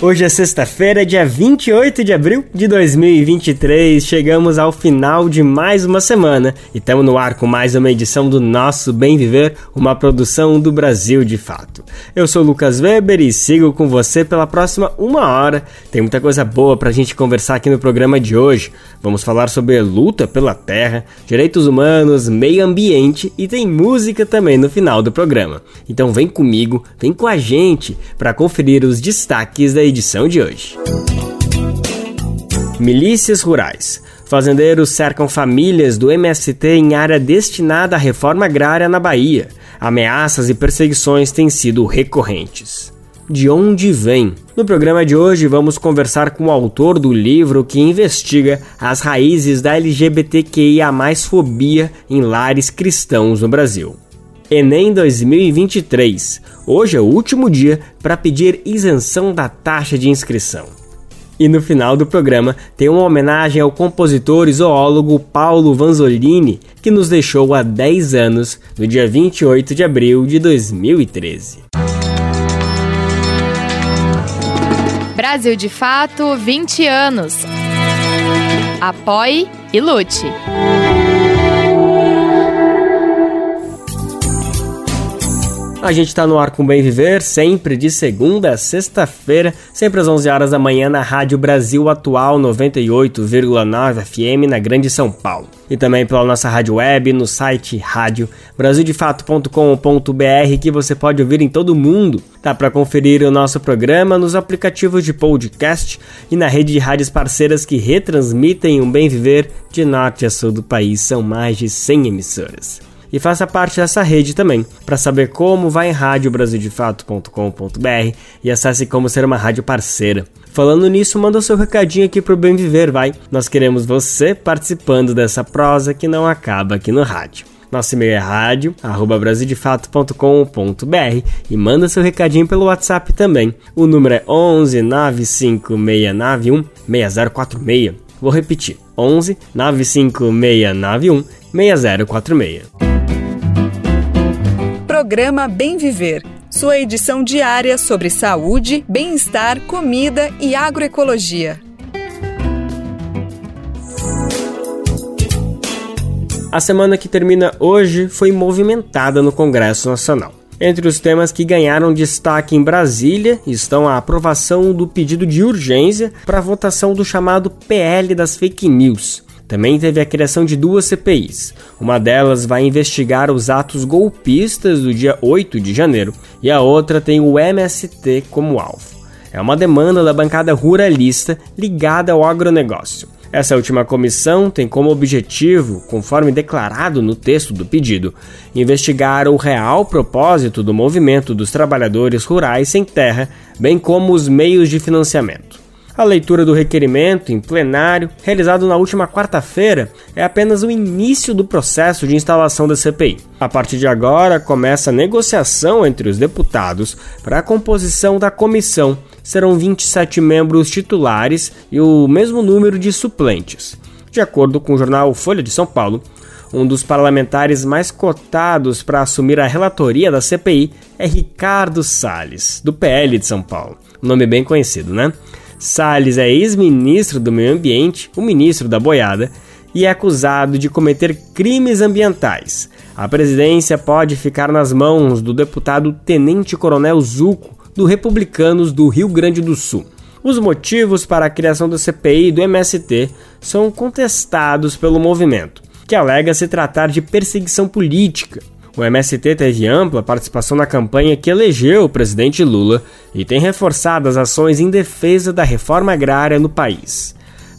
Hoje é sexta-feira, dia 28 de abril de 2023. Chegamos ao final de mais uma semana e estamos no ar com mais uma edição do nosso Bem Viver, uma produção do Brasil de Fato. Eu sou Lucas Weber e sigo com você pela próxima uma hora. Tem muita coisa boa pra gente conversar aqui no programa de hoje. Vamos falar sobre luta pela terra, direitos humanos, meio ambiente e tem música também no final do programa. Então vem comigo, vem com a gente para conferir os destaques da edição de hoje. Milícias rurais. Fazendeiros cercam famílias do MST em área destinada à reforma agrária na Bahia. Ameaças e perseguições têm sido recorrentes. De onde vem? No programa de hoje vamos conversar com o autor do livro que investiga as raízes da LGBTQIA+ fobia em lares cristãos no Brasil. Enem 2023. Hoje é o último dia para pedir isenção da taxa de inscrição. E no final do programa tem uma homenagem ao compositor e zoólogo Paulo Vanzolini, que nos deixou há 10 anos, no dia 28 de abril de 2013. Brasil de Fato 20 anos. Apoie e lute. A gente está no ar com Bem Viver, sempre de segunda a sexta-feira, sempre às 11 horas da manhã na Rádio Brasil Atual 98,9 FM na Grande São Paulo. E também pela nossa rádio web no site rádio brasildefato.com.br que você pode ouvir em todo o mundo. Dá para conferir o nosso programa nos aplicativos de podcast e na rede de rádios parceiras que retransmitem o um Bem Viver de norte a sul do país. São mais de 100 emissoras e faça parte dessa rede também. Para saber como, vai em radiobrasildefato.com.br e acesse como ser uma rádio parceira. Falando nisso, manda o seu recadinho aqui pro Bem Viver, vai. Nós queremos você participando dessa prosa que não acaba aqui no rádio. Nosso e-mail é rádio, arroba e manda seu recadinho pelo WhatsApp também. O número é 11 95691 6046. Vou repetir, 11 95691 6046 programa Bem Viver, sua edição diária sobre saúde, bem-estar, comida e agroecologia. A semana que termina hoje foi movimentada no Congresso Nacional. Entre os temas que ganharam destaque em Brasília estão a aprovação do pedido de urgência para a votação do chamado PL das fake news, também teve a criação de duas CPIs. Uma delas vai investigar os atos golpistas do dia 8 de janeiro e a outra tem o MST como alvo. É uma demanda da bancada ruralista ligada ao agronegócio. Essa última comissão tem como objetivo, conforme declarado no texto do pedido, investigar o real propósito do movimento dos trabalhadores rurais sem terra, bem como os meios de financiamento. A leitura do requerimento em plenário, realizado na última quarta-feira, é apenas o início do processo de instalação da CPI. A partir de agora, começa a negociação entre os deputados para a composição da comissão. Serão 27 membros titulares e o mesmo número de suplentes. De acordo com o jornal Folha de São Paulo, um dos parlamentares mais cotados para assumir a relatoria da CPI é Ricardo Salles, do PL de São Paulo. nome bem conhecido, né? Salles é ex-ministro do Meio Ambiente, o ministro da boiada, e é acusado de cometer crimes ambientais. A presidência pode ficar nas mãos do deputado Tenente Coronel Zuco, do Republicanos do Rio Grande do Sul. Os motivos para a criação da CPI do MST são contestados pelo movimento, que alega se tratar de perseguição política. O MST teve ampla participação na campanha que elegeu o presidente Lula e tem reforçado as ações em defesa da reforma agrária no país.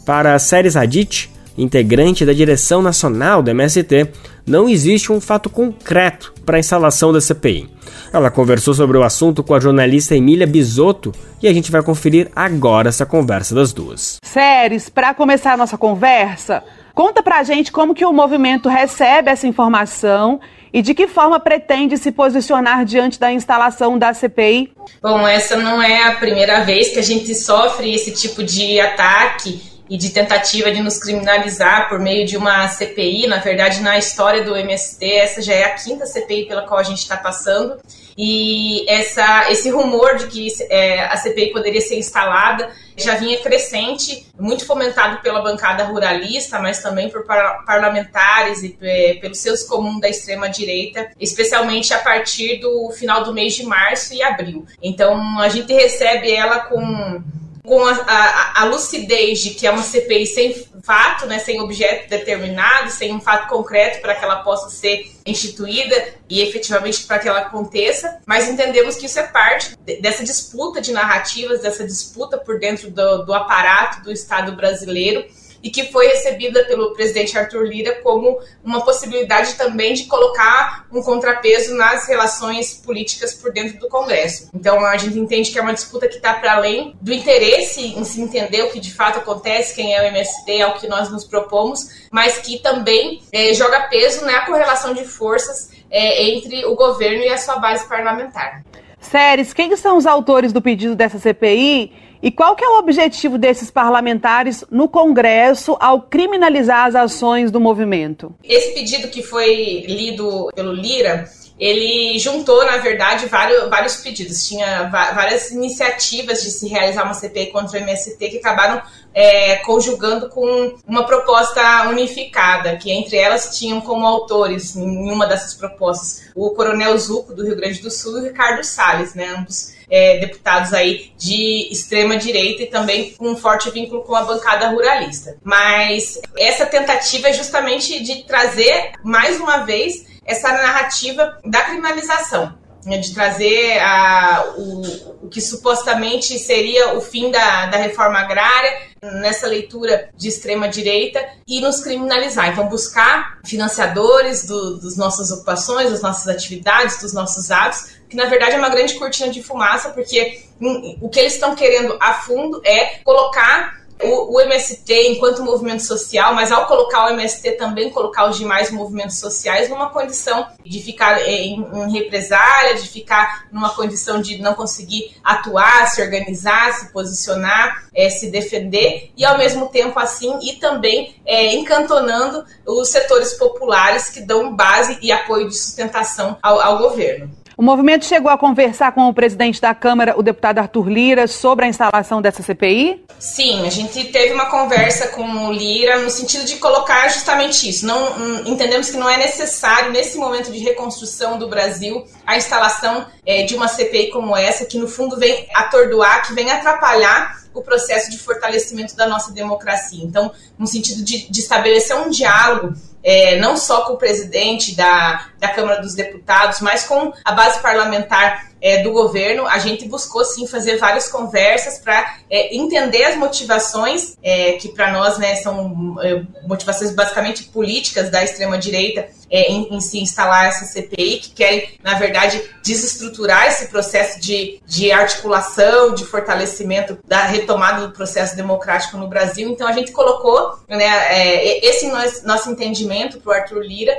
Para Séries Hadid, integrante da direção nacional do MST, não existe um fato concreto para a instalação da CPI. Ela conversou sobre o assunto com a jornalista Emília Bisotto e a gente vai conferir agora essa conversa das duas. Séries, para começar a nossa conversa, Conta pra gente como que o movimento recebe essa informação e de que forma pretende se posicionar diante da instalação da CPI? Bom, essa não é a primeira vez que a gente sofre esse tipo de ataque e de tentativa de nos criminalizar por meio de uma CPI. Na verdade, na história do MST, essa já é a quinta CPI pela qual a gente está passando. E essa, esse rumor de que é, a CPI poderia ser instalada já vinha crescente, muito fomentado pela bancada ruralista, mas também por parlamentares e é, pelos seus comuns da extrema-direita, especialmente a partir do final do mês de março e abril. Então, a gente recebe ela com com a, a, a, lucidez de que é uma CPI sem fato, né, sem objeto determinado, sem um fato concreto para que ela possa ser instituída e efetivamente para que ela aconteça, mas entendemos que isso é parte dessa disputa de narrativas, dessa disputa por dentro do, do aparato do Estado brasileiro e que foi recebida pelo presidente Arthur Lira como uma possibilidade também de colocar um contrapeso nas relações políticas por dentro do Congresso. Então a gente entende que é uma disputa que está para além do interesse em se entender o que de fato acontece, quem é o MST, é o que nós nos propomos, mas que também é, joga peso na correlação de forças é, entre o governo e a sua base parlamentar. Séries, quem são os autores do pedido dessa CPI e qual que é o objetivo desses parlamentares no Congresso ao criminalizar as ações do movimento? Esse pedido que foi lido pelo Lira, ele juntou, na verdade, vários, vários pedidos. Tinha várias iniciativas de se realizar uma CPI contra o MST que acabaram é, conjugando com uma proposta unificada, que entre elas tinham como autores, em uma dessas propostas, o Coronel Zuco, do Rio Grande do Sul, e o Ricardo Salles, né, ambos é, deputados aí de extrema direita e também com um forte vínculo com a bancada ruralista. Mas essa tentativa é justamente de trazer mais uma vez essa narrativa da criminalização de trazer a, o, o, que supostamente seria o fim da, da reforma agrária nessa leitura de extrema direita e nos criminalizar. Então, buscar financiadores do, das nossas ocupações, das nossas atividades, dos nossos atos, que na verdade é uma grande cortina de fumaça, porque hum, o que eles estão querendo a fundo é colocar o, o, MST enquanto movimento social, mas ao colocar o MST também colocar os demais movimentos sociais numa condição de ficar em, em represália, de ficar numa condição de não conseguir atuar, se organizar, se posicionar, é, se defender e ao mesmo tempo assim e também é, encantonando os setores populares que dão base e apoio de sustentação ao, ao governo. O movimento chegou a conversar com o presidente da Câmara, o deputado Arthur Lira, sobre a instalação dessa CPI? Sim, a gente teve uma conversa com o Lira no sentido de colocar justamente isso. Não hum, entendemos que não é necessário nesse momento de reconstrução do Brasil a instalação é, de uma CPI como essa, que no fundo vem atordoar, que vem atrapalhar o processo de fortalecimento da nossa democracia. Então, no sentido de, de estabelecer um diálogo é, não só com o presidente da, da Câmara dos Deputados, mas com a base parlamentar é, do governo, a gente buscou sim fazer várias conversas para é, entender as motivações, é, que para nós né, são é, motivações basicamente políticas da extrema-direita é, em, em, se instalar essa CPI, que querem, na verdade, desestruturar esse processo de, de articulação, de fortalecimento da retomada do processo democrático no Brasil. Então a gente colocou né, é, esse nosso, nosso entendimento para o Arthur Lira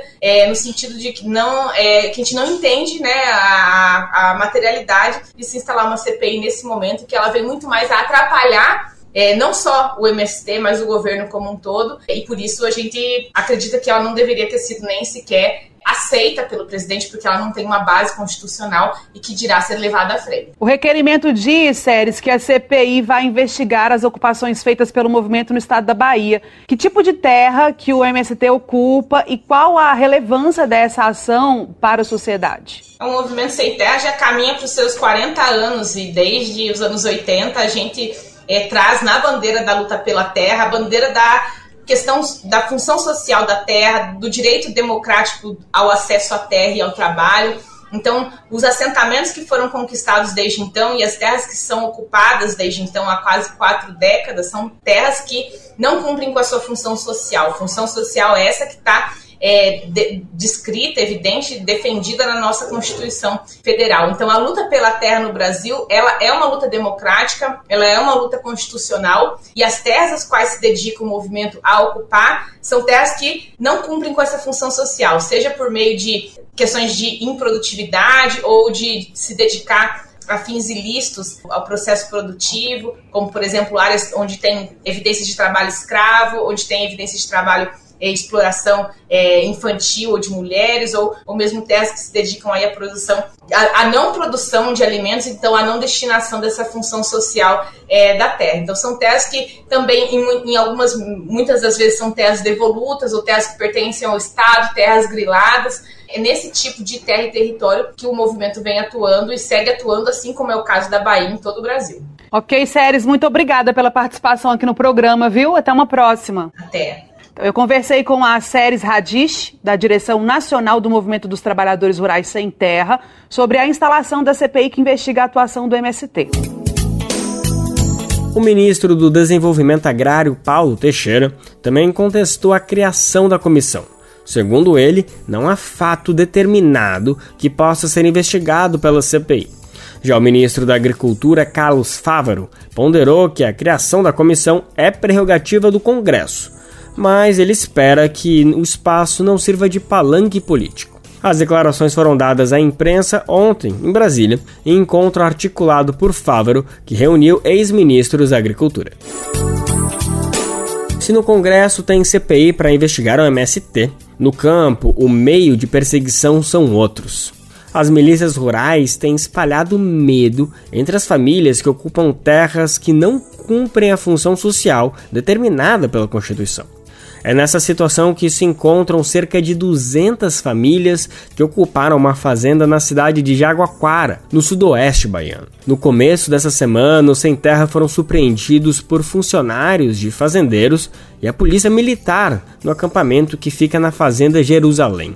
no sentido de que, não, que a gente não entende né, a, a materialidade de se instalar uma CPI nesse momento, que ela vem muito mais a atrapalhar é, não só o MST, mas o governo como um todo, e por isso a gente acredita que ela não deveria ter sido nem sequer aceita pelo presidente porque ela não tem uma base constitucional e que dirá ser levada à frente. O requerimento diz, Séries, que a CPI vai investigar as ocupações feitas pelo movimento no estado da Bahia. Que tipo de terra que o MST ocupa e qual a relevância dessa ação para a sociedade? O movimento Sem Terra já caminha para os seus 40 anos e desde os anos 80 a gente é, traz na bandeira da luta pela terra a bandeira da questão da função social da terra, do direito democrático ao acesso à terra e ao trabalho. Então, os assentamentos que foram conquistados desde então e as terras que são ocupadas desde então há quase quatro décadas são terras que não cumprem com a sua função social. Função social é essa que está é, de, descrita, evidente, defendida na nossa Constituição Federal. Então, a luta pela terra no Brasil, ela é uma luta democrática, ela é uma luta constitucional, e as terras às quais se dedica o movimento a ocupar são terras que não cumprem com essa função social, seja por meio de questões de improdutividade ou de se dedicar a fins ilícitos ao processo produtivo, como, por exemplo, áreas onde tem evidências de trabalho escravo, onde tem evidências de trabalho é, exploração é, infantil ou de mulheres, ou, ou mesmo terras que se dedicam aí à produção, à, não produção de alimentos, então à não destinação dessa função social é, da terra. Então são terras que também, em, em, algumas, muitas das vezes são terras devolutas ou terras que pertencem ao Estado, terras griladas. É nesse tipo de terra e território que o movimento vem atuando e segue atuando, assim como é o caso da Bahia em todo o Brasil. Ok, Séries, muito obrigada pela participação aqui no programa, viu? Até uma próxima. Até. Eu conversei com a Séries Radish, da Direção Nacional do Movimento dos Trabalhadores Rurais Sem Terra, sobre a instalação da CPI que investiga a atuação do MST. O ministro do Desenvolvimento Agrário, Paulo Teixeira, também contestou a criação da comissão. Segundo ele, não há fato determinado que possa ser investigado pela CPI. Já o ministro da Agricultura, Carlos Fávaro, ponderou que a criação da comissão é prerrogativa do Congresso mas ele espera que o espaço não sirva de palanque político. As declarações foram dadas à imprensa ontem, em Brasília, em encontro articulado por Fávaro, que reuniu ex-ministros da Agricultura. Se no Congresso tem CPI para investigar o MST, no campo o meio de perseguição são outros. As milícias rurais têm espalhado medo entre as famílias que ocupam terras que não cumprem a função social determinada pela Constituição. É nessa situação que se encontram cerca de 200 famílias que ocuparam uma fazenda na cidade de Jaguaquara, no sudoeste baiano. No começo dessa semana, os sem terra foram surpreendidos por funcionários de fazendeiros e a polícia militar no acampamento que fica na fazenda Jerusalém.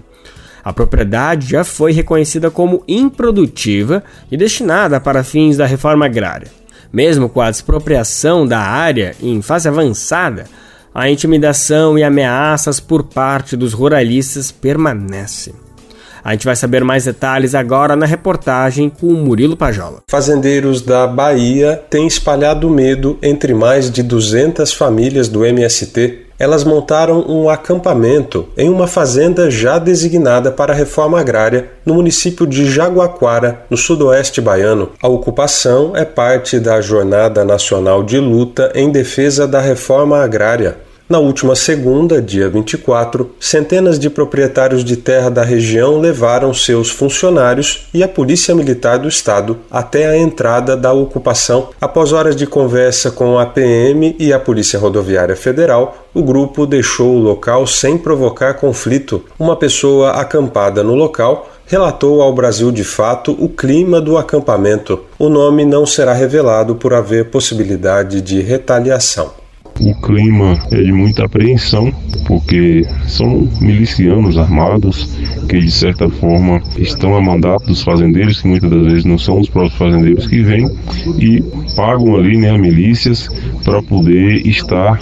A propriedade já foi reconhecida como improdutiva e destinada para fins da reforma agrária. Mesmo com a expropriação da área em fase avançada, a intimidação e ameaças por parte dos ruralistas permanecem. A gente vai saber mais detalhes agora na reportagem com o Murilo Pajola. Fazendeiros da Bahia têm espalhado medo entre mais de 200 famílias do MST. Elas montaram um acampamento em uma fazenda já designada para reforma agrária no município de Jaguaquara, no sudoeste baiano. A ocupação é parte da Jornada Nacional de Luta em Defesa da Reforma Agrária. Na última segunda, dia 24, centenas de proprietários de terra da região levaram seus funcionários e a Polícia Militar do Estado até a entrada da ocupação. Após horas de conversa com a PM e a Polícia Rodoviária Federal, o grupo deixou o local sem provocar conflito. Uma pessoa acampada no local relatou ao Brasil de Fato o clima do acampamento. O nome não será revelado por haver possibilidade de retaliação. O clima é de muita apreensão, porque são milicianos armados que, de certa forma, estão a mandato dos fazendeiros, que muitas das vezes não são os próprios fazendeiros que vêm, e pagam ali né, milícias para poder estar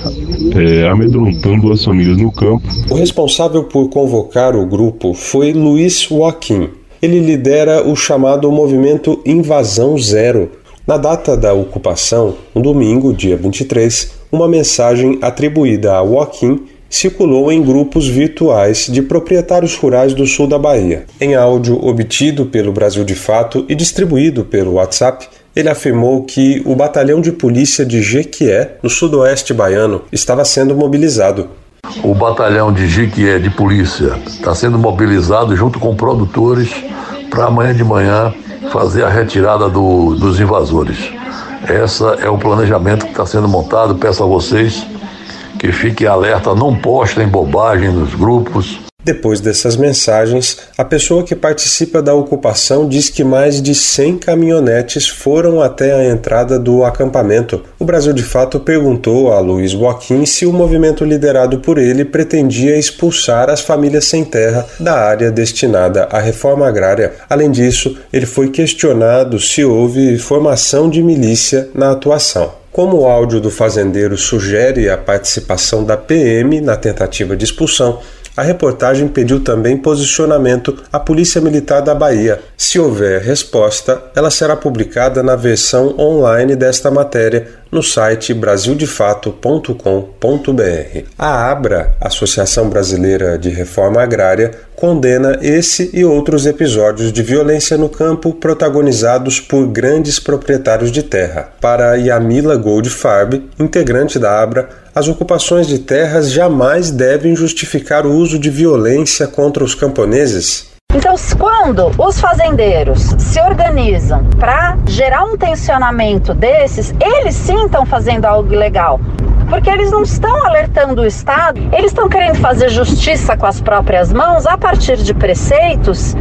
é, amedrontando as famílias no campo. O responsável por convocar o grupo foi Luiz Joaquim. Ele lidera o chamado movimento Invasão Zero. Na data da ocupação, no domingo, dia 23, uma mensagem atribuída a Joaquim circulou em grupos virtuais de proprietários rurais do sul da Bahia. Em áudio obtido pelo Brasil de Fato e distribuído pelo WhatsApp, ele afirmou que o batalhão de polícia de Jequié, no sudoeste baiano, estava sendo mobilizado. O batalhão de Jequié de polícia está sendo mobilizado junto com produtores para amanhã de manhã fazer a retirada do, dos invasores. Essa é o planejamento que está sendo montado. Peço a vocês que fiquem alerta, não postem bobagem nos grupos. Depois dessas mensagens, a pessoa que participa da ocupação diz que mais de 100 caminhonetes foram até a entrada do acampamento. O Brasil de Fato perguntou a Luiz Joaquim se o movimento liderado por ele pretendia expulsar as famílias sem terra da área destinada à reforma agrária. Além disso, ele foi questionado se houve formação de milícia na atuação. Como o áudio do fazendeiro sugere a participação da PM na tentativa de expulsão, A reportagem pediu também posicionamento à Polícia Militar da Bahia. Se houver resposta, ela será publicada na versão online desta matéria no site brasildefato.com.br. A ABRA, Associação Brasileira de Reforma Agrária, condena esse e outros episódios de violência no campo protagonizados por grandes proprietários de terra. Para Yamila Goldfarb, integrante da ABRA, as ocupações de terras jamais devem justificar o uso de violência contra os camponeses. Então, quando os fazendeiros se organizam para gerar um tensionamento desses, eles sim estão fazendo algo ilegal. Porque eles não estão alertando o Estado, eles estão querendo fazer justiça com as próprias mãos a partir de preceitos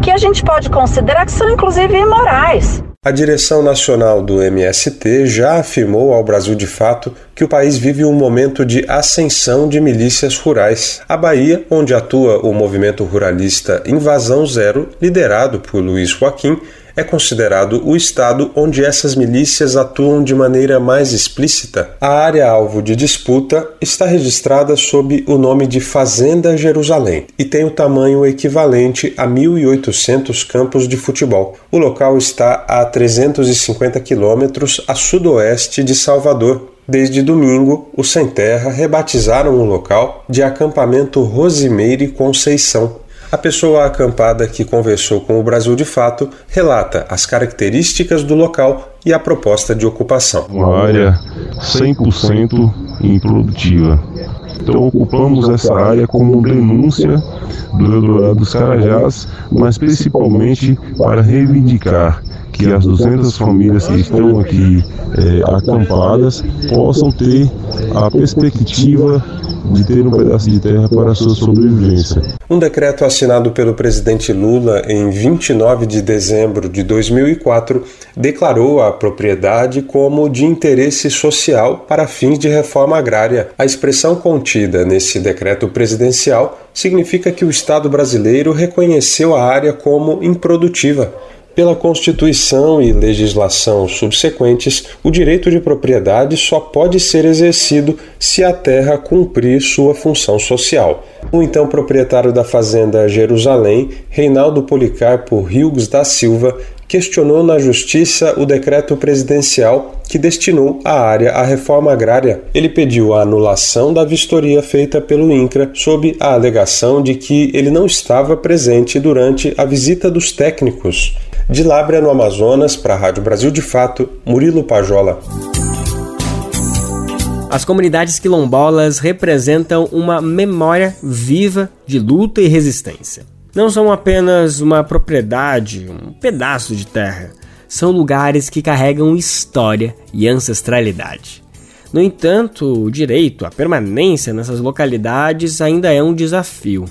que a gente pode considerar que são inclusive imorais. A direção nacional do MST já afirmou ao Brasil de Fato que o país vive um momento de ascensão de milícias rurais. A Bahia, onde atua o movimento ruralista Invasão Zero, liderado por Luiz Joaquim, é considerado o estado onde essas milícias atuam de maneira mais explícita. A área alvo de disputa está registrada sob o nome de Fazenda Jerusalém e tem o tamanho equivalente a 1.800 campos de futebol. O local está a 350 quilômetros a sudoeste de Salvador, Desde domingo, os Sem Terra rebatizaram o local de acampamento Rosimeire Conceição. A pessoa acampada que conversou com o Brasil de Fato relata as características do local e a proposta de ocupação. Uma área 100% improdutiva. Então ocupamos essa área como denúncia do Eldorado dos Carajás, mas principalmente para reivindicar que as 200 famílias que estão aqui é, acampadas possam ter a perspectiva de ter um pedaço de terra para a sua sobrevivência. Um decreto assinado pelo presidente Lula em 29 de dezembro de 2004 declarou a propriedade como de interesse social para fins de reforma agrária. A expressão contida nesse decreto presidencial significa que o Estado brasileiro reconheceu a área como improdutiva. Pela Constituição e legislação subsequentes, o direito de propriedade só pode ser exercido se a terra cumprir sua função social. O então proprietário da fazenda Jerusalém, Reinaldo Policarpo Hughes da Silva, questionou na Justiça o decreto presidencial que destinou a área à reforma agrária. Ele pediu a anulação da vistoria feita pelo INCRA sob a alegação de que ele não estava presente durante a visita dos técnicos. De Lábrea, no Amazonas, para a Rádio Brasil de Fato, Murilo Pajola. As comunidades quilombolas representam uma memória viva de luta e resistência. Não são apenas uma propriedade, um pedaço de terra. São lugares que carregam história e ancestralidade. No entanto, o direito à permanência nessas localidades ainda é um desafio.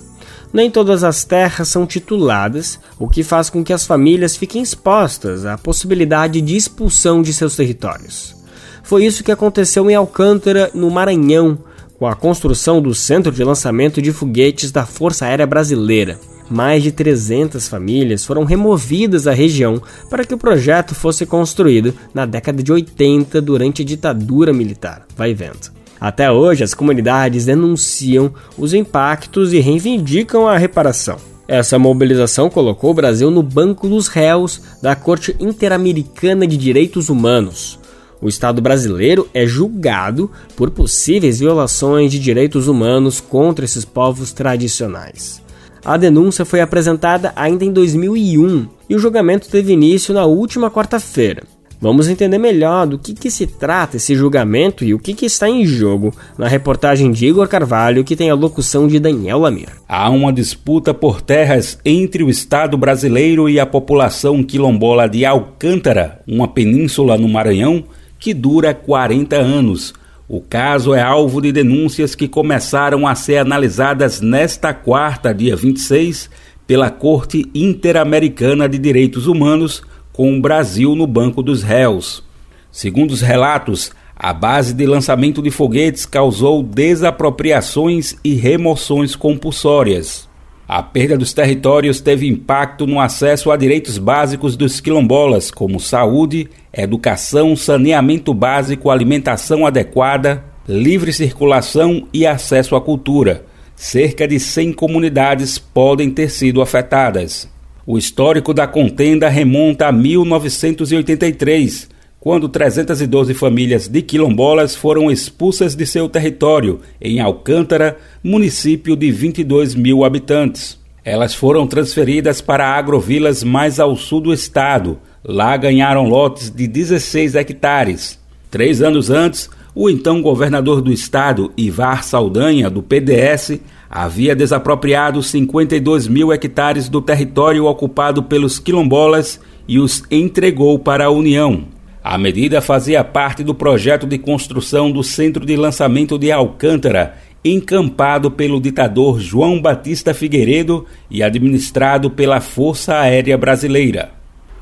Nem todas as terras são tituladas, o que faz com que as famílias fiquem expostas à possibilidade de expulsão de seus territórios. Foi isso que aconteceu em Alcântara, no Maranhão, com a construção do centro de lançamento de foguetes da Força Aérea Brasileira. Mais de 300 famílias foram removidas da região para que o projeto fosse construído na década de 80 durante a ditadura militar. Vai vendo. Até hoje, as comunidades denunciam os impactos e reivindicam a reparação. Essa mobilização colocou o Brasil no banco dos réus da Corte Interamericana de Direitos Humanos. O Estado brasileiro é julgado por possíveis violações de direitos humanos contra esses povos tradicionais. A denúncia foi apresentada ainda em 2001 e o julgamento teve início na última quarta-feira. Vamos entender melhor do que, que se trata esse julgamento e o que, que está em jogo na reportagem de Igor Carvalho, que tem a locução de Daniel Lamir. Há uma disputa por terras entre o Estado brasileiro e a população quilombola de Alcântara, uma península no Maranhão, que dura 40 anos. O caso é alvo de denúncias que começaram a ser analisadas nesta quarta, dia 26, pela Corte Interamericana de Direitos Humanos com o Brasil no banco dos réus. Segundo os relatos, a base de lançamento de foguetes causou desapropriações e remoções compulsórias. A perda dos territórios teve impacto no acesso a direitos básicos dos quilombolas, como saúde, educação, saneamento básico, alimentação adequada, livre circulação e acesso à cultura. cerca de 100 comunidades podem ter sido afetadas. O histórico da contenda remonta a 1983, quando 312 famílias de quilombolas foram expulsas de seu território, em Alcântara, município de 22 mil habitantes. Elas foram transferidas para agrovilas mais ao sul do estado. Lá ganharam lotes de 16 hectares. Três anos antes, o então governador do estado, Ivar Saldanha, do PDS, havia desapropriado 52 mil hectares do território ocupado pelos quilombolas e os entregou para a União. A medida fazia parte do projeto de construção do centro de lançamento de Alcântara, encampado pelo ditador João Batista Figueiredo e administrado pela Força Aérea Brasileira.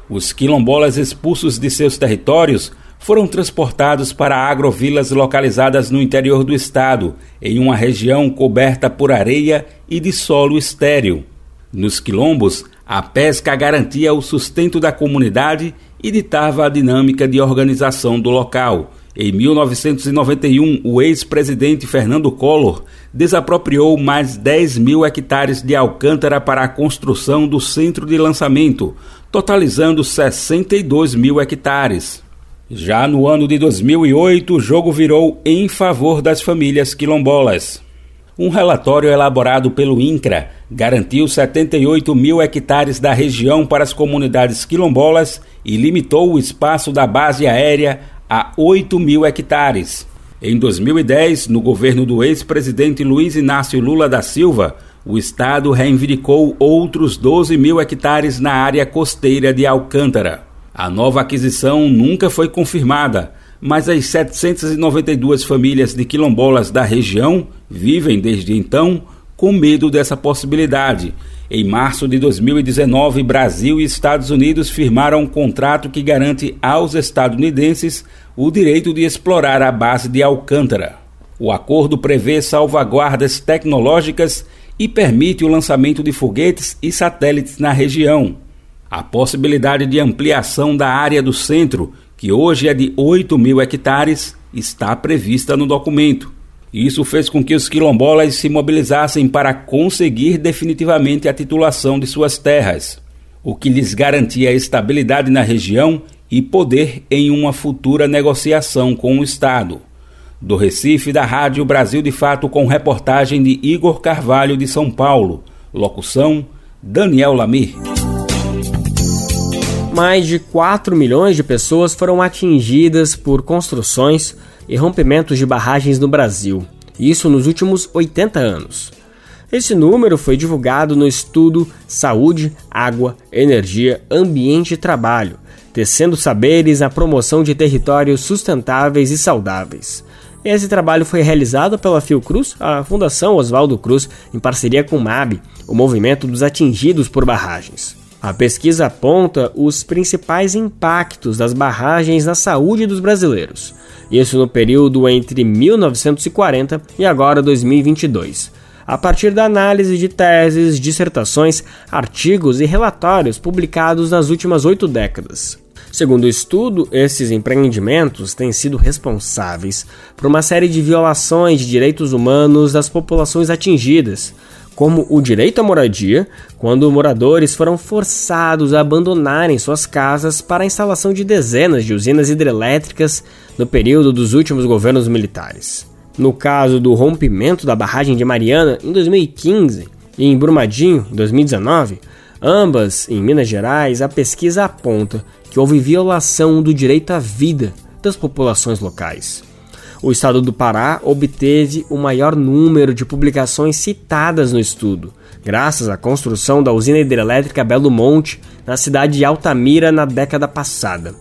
Os quilombolas expulsos de seus territórios foram transportados para agrovilas localizadas no interior do estado, em uma região coberta por areia e de solo estéril. Nos quilombos, a pesca garantia o sustento da comunidade e ditava a dinâmica de organização do local, em 1991, o ex-presidente Fernando Collor desapropriou mais 10 mil hectares de Alcântara para a construção do centro de lançamento, totalizando 62 mil hectares. Já no ano de 2008, o jogo virou em favor das famílias quilombolas. Um relatório elaborado pelo INCRA garantiu 78 mil hectares da região para as comunidades quilombolas e limitou o espaço da base aérea a 8 mil hectares. Em 2010, no governo do ex-presidente Luiz Inácio Lula da Silva, o Estado reivindicou outros 12 mil hectares na área costeira de Alcântara. A nova aquisição nunca foi confirmada, mas as 792 famílias de quilombolas da região vivem desde então com medo dessa possibilidade em março de 2019, Brasil e Estados Unidos firmaram um contrato que garante aos estadunidenses o direito de explorar a base de Alcântara. O acordo prevê salvaguardas tecnológicas e permite o lançamento de foguetes e satélites na região. A possibilidade de ampliação da área do centro, que hoje é de 8 mil hectares, está prevista no documento. Isso fez com que os quilombolas se mobilizassem para conseguir definitivamente a titulação de suas terras, o que lhes garantia estabilidade na região e poder em uma futura negociação com o Estado. Do Recife, da Rádio Brasil de Fato, com reportagem de Igor Carvalho de São Paulo. Locução: Daniel Lamir. Mais de 4 milhões de pessoas foram atingidas por construções e rompimentos de barragens no Brasil, isso nos últimos 80 anos. Esse número foi divulgado no estudo Saúde, Água, Energia, Ambiente e Trabalho, tecendo saberes na promoção de territórios sustentáveis e saudáveis. Esse trabalho foi realizado pela Fiocruz, a Fundação Oswaldo Cruz, em parceria com o MAB, o Movimento dos Atingidos por Barragens. A pesquisa aponta os principais impactos das barragens na saúde dos brasileiros isso no período entre 1940 e agora 2022, a partir da análise de teses, dissertações, artigos e relatórios publicados nas últimas oito décadas. Segundo o estudo, esses empreendimentos têm sido responsáveis por uma série de violações de direitos humanos das populações atingidas, como o direito à moradia, quando moradores foram forçados a abandonarem suas casas para a instalação de dezenas de usinas hidrelétricas no período dos últimos governos militares. No caso do rompimento da barragem de Mariana em 2015 e em Brumadinho em 2019, ambas em Minas Gerais, a pesquisa aponta que houve violação do direito à vida das populações locais o estado do Pará obteve o maior número de publicações citadas no estudo, graças à construção da usina hidrelétrica Belo Monte na cidade de Altamira na década passada.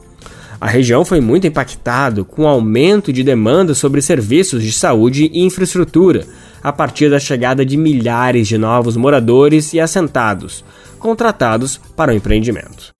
A região foi muito impactada com o aumento de demanda sobre serviços de saúde e infraestrutura, a partir da chegada de milhares de novos moradores e assentados, contratados para o empreendimento.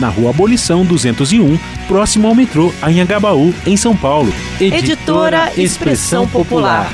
na Rua Abolição 201, próximo ao metrô Anhangabaú, em São Paulo. Editora Expressão Popular.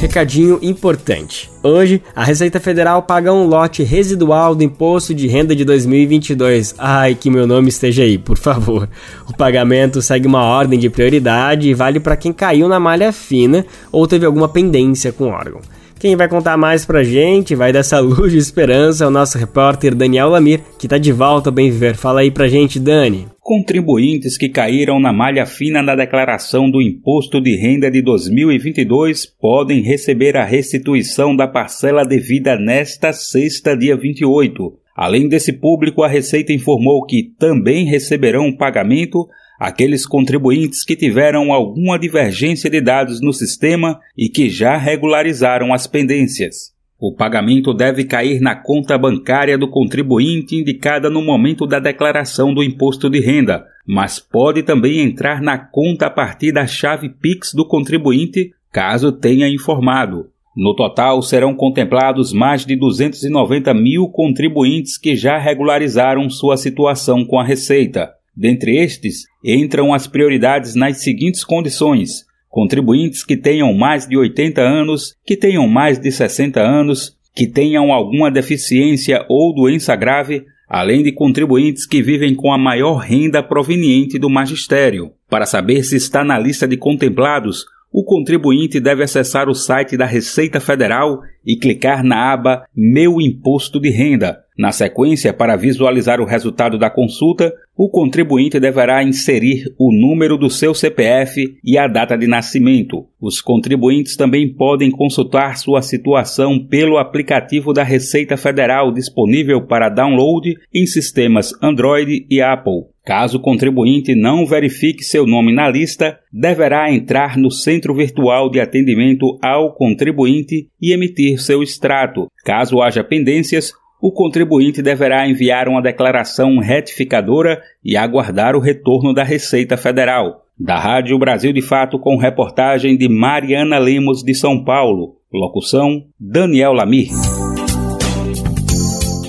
Recadinho importante. Hoje, a Receita Federal paga um lote residual do Imposto de Renda de 2022. Ai, que meu nome esteja aí, por favor. O pagamento segue uma ordem de prioridade e vale para quem caiu na malha fina ou teve alguma pendência com o órgão. Quem vai contar mais pra gente, vai dar essa luz de esperança, é o nosso repórter Daniel Lamir, que tá de volta ao Bem Viver. Fala aí pra gente, Dani. Contribuintes que caíram na malha fina da declaração do Imposto de Renda de 2022 podem receber a restituição da parcela devida nesta sexta, dia 28. Além desse público, a Receita informou que também receberão o pagamento aqueles contribuintes que tiveram alguma divergência de dados no sistema e que já regularizaram as pendências. O pagamento deve cair na conta bancária do contribuinte indicada no momento da declaração do imposto de renda, mas pode também entrar na conta a partir da chave Pix do contribuinte, caso tenha informado. No total, serão contemplados mais de 290 mil contribuintes que já regularizaram sua situação com a Receita. Dentre estes, entram as prioridades nas seguintes condições: contribuintes que tenham mais de 80 anos, que tenham mais de 60 anos, que tenham alguma deficiência ou doença grave, além de contribuintes que vivem com a maior renda proveniente do magistério. Para saber se está na lista de contemplados, o contribuinte deve acessar o site da Receita Federal e clicar na aba Meu Imposto de Renda. Na sequência, para visualizar o resultado da consulta, o contribuinte deverá inserir o número do seu CPF e a data de nascimento. Os contribuintes também podem consultar sua situação pelo aplicativo da Receita Federal disponível para download em sistemas Android e Apple. Caso o contribuinte não verifique seu nome na lista, deverá entrar no Centro Virtual de Atendimento ao Contribuinte e emitir seu extrato. Caso haja pendências, o contribuinte deverá enviar uma declaração retificadora e aguardar o retorno da Receita Federal. Da Rádio Brasil de Fato, com reportagem de Mariana Lemos de São Paulo. Locução: Daniel Lamir.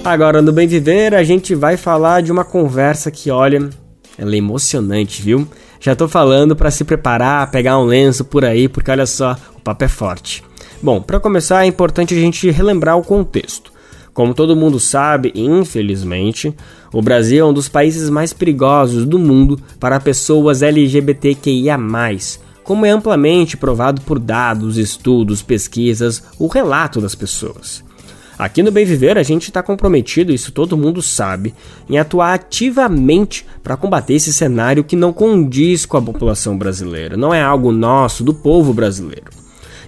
Agora no Bem Viver a gente vai falar de uma conversa que, olha, ela é emocionante, viu? Já tô falando para se preparar, pegar um lenço por aí, porque olha só, o papo é forte. Bom, para começar é importante a gente relembrar o contexto. Como todo mundo sabe, infelizmente, o Brasil é um dos países mais perigosos do mundo para pessoas LGBTQIA, como é amplamente provado por dados, estudos, pesquisas, o relato das pessoas. Aqui no Bem Viver a gente está comprometido, isso todo mundo sabe, em atuar ativamente para combater esse cenário que não condiz com a população brasileira, não é algo nosso, do povo brasileiro.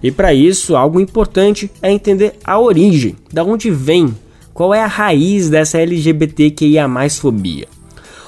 E para isso, algo importante é entender a origem, da onde vem, qual é a raiz dessa LGBTQIA fobia.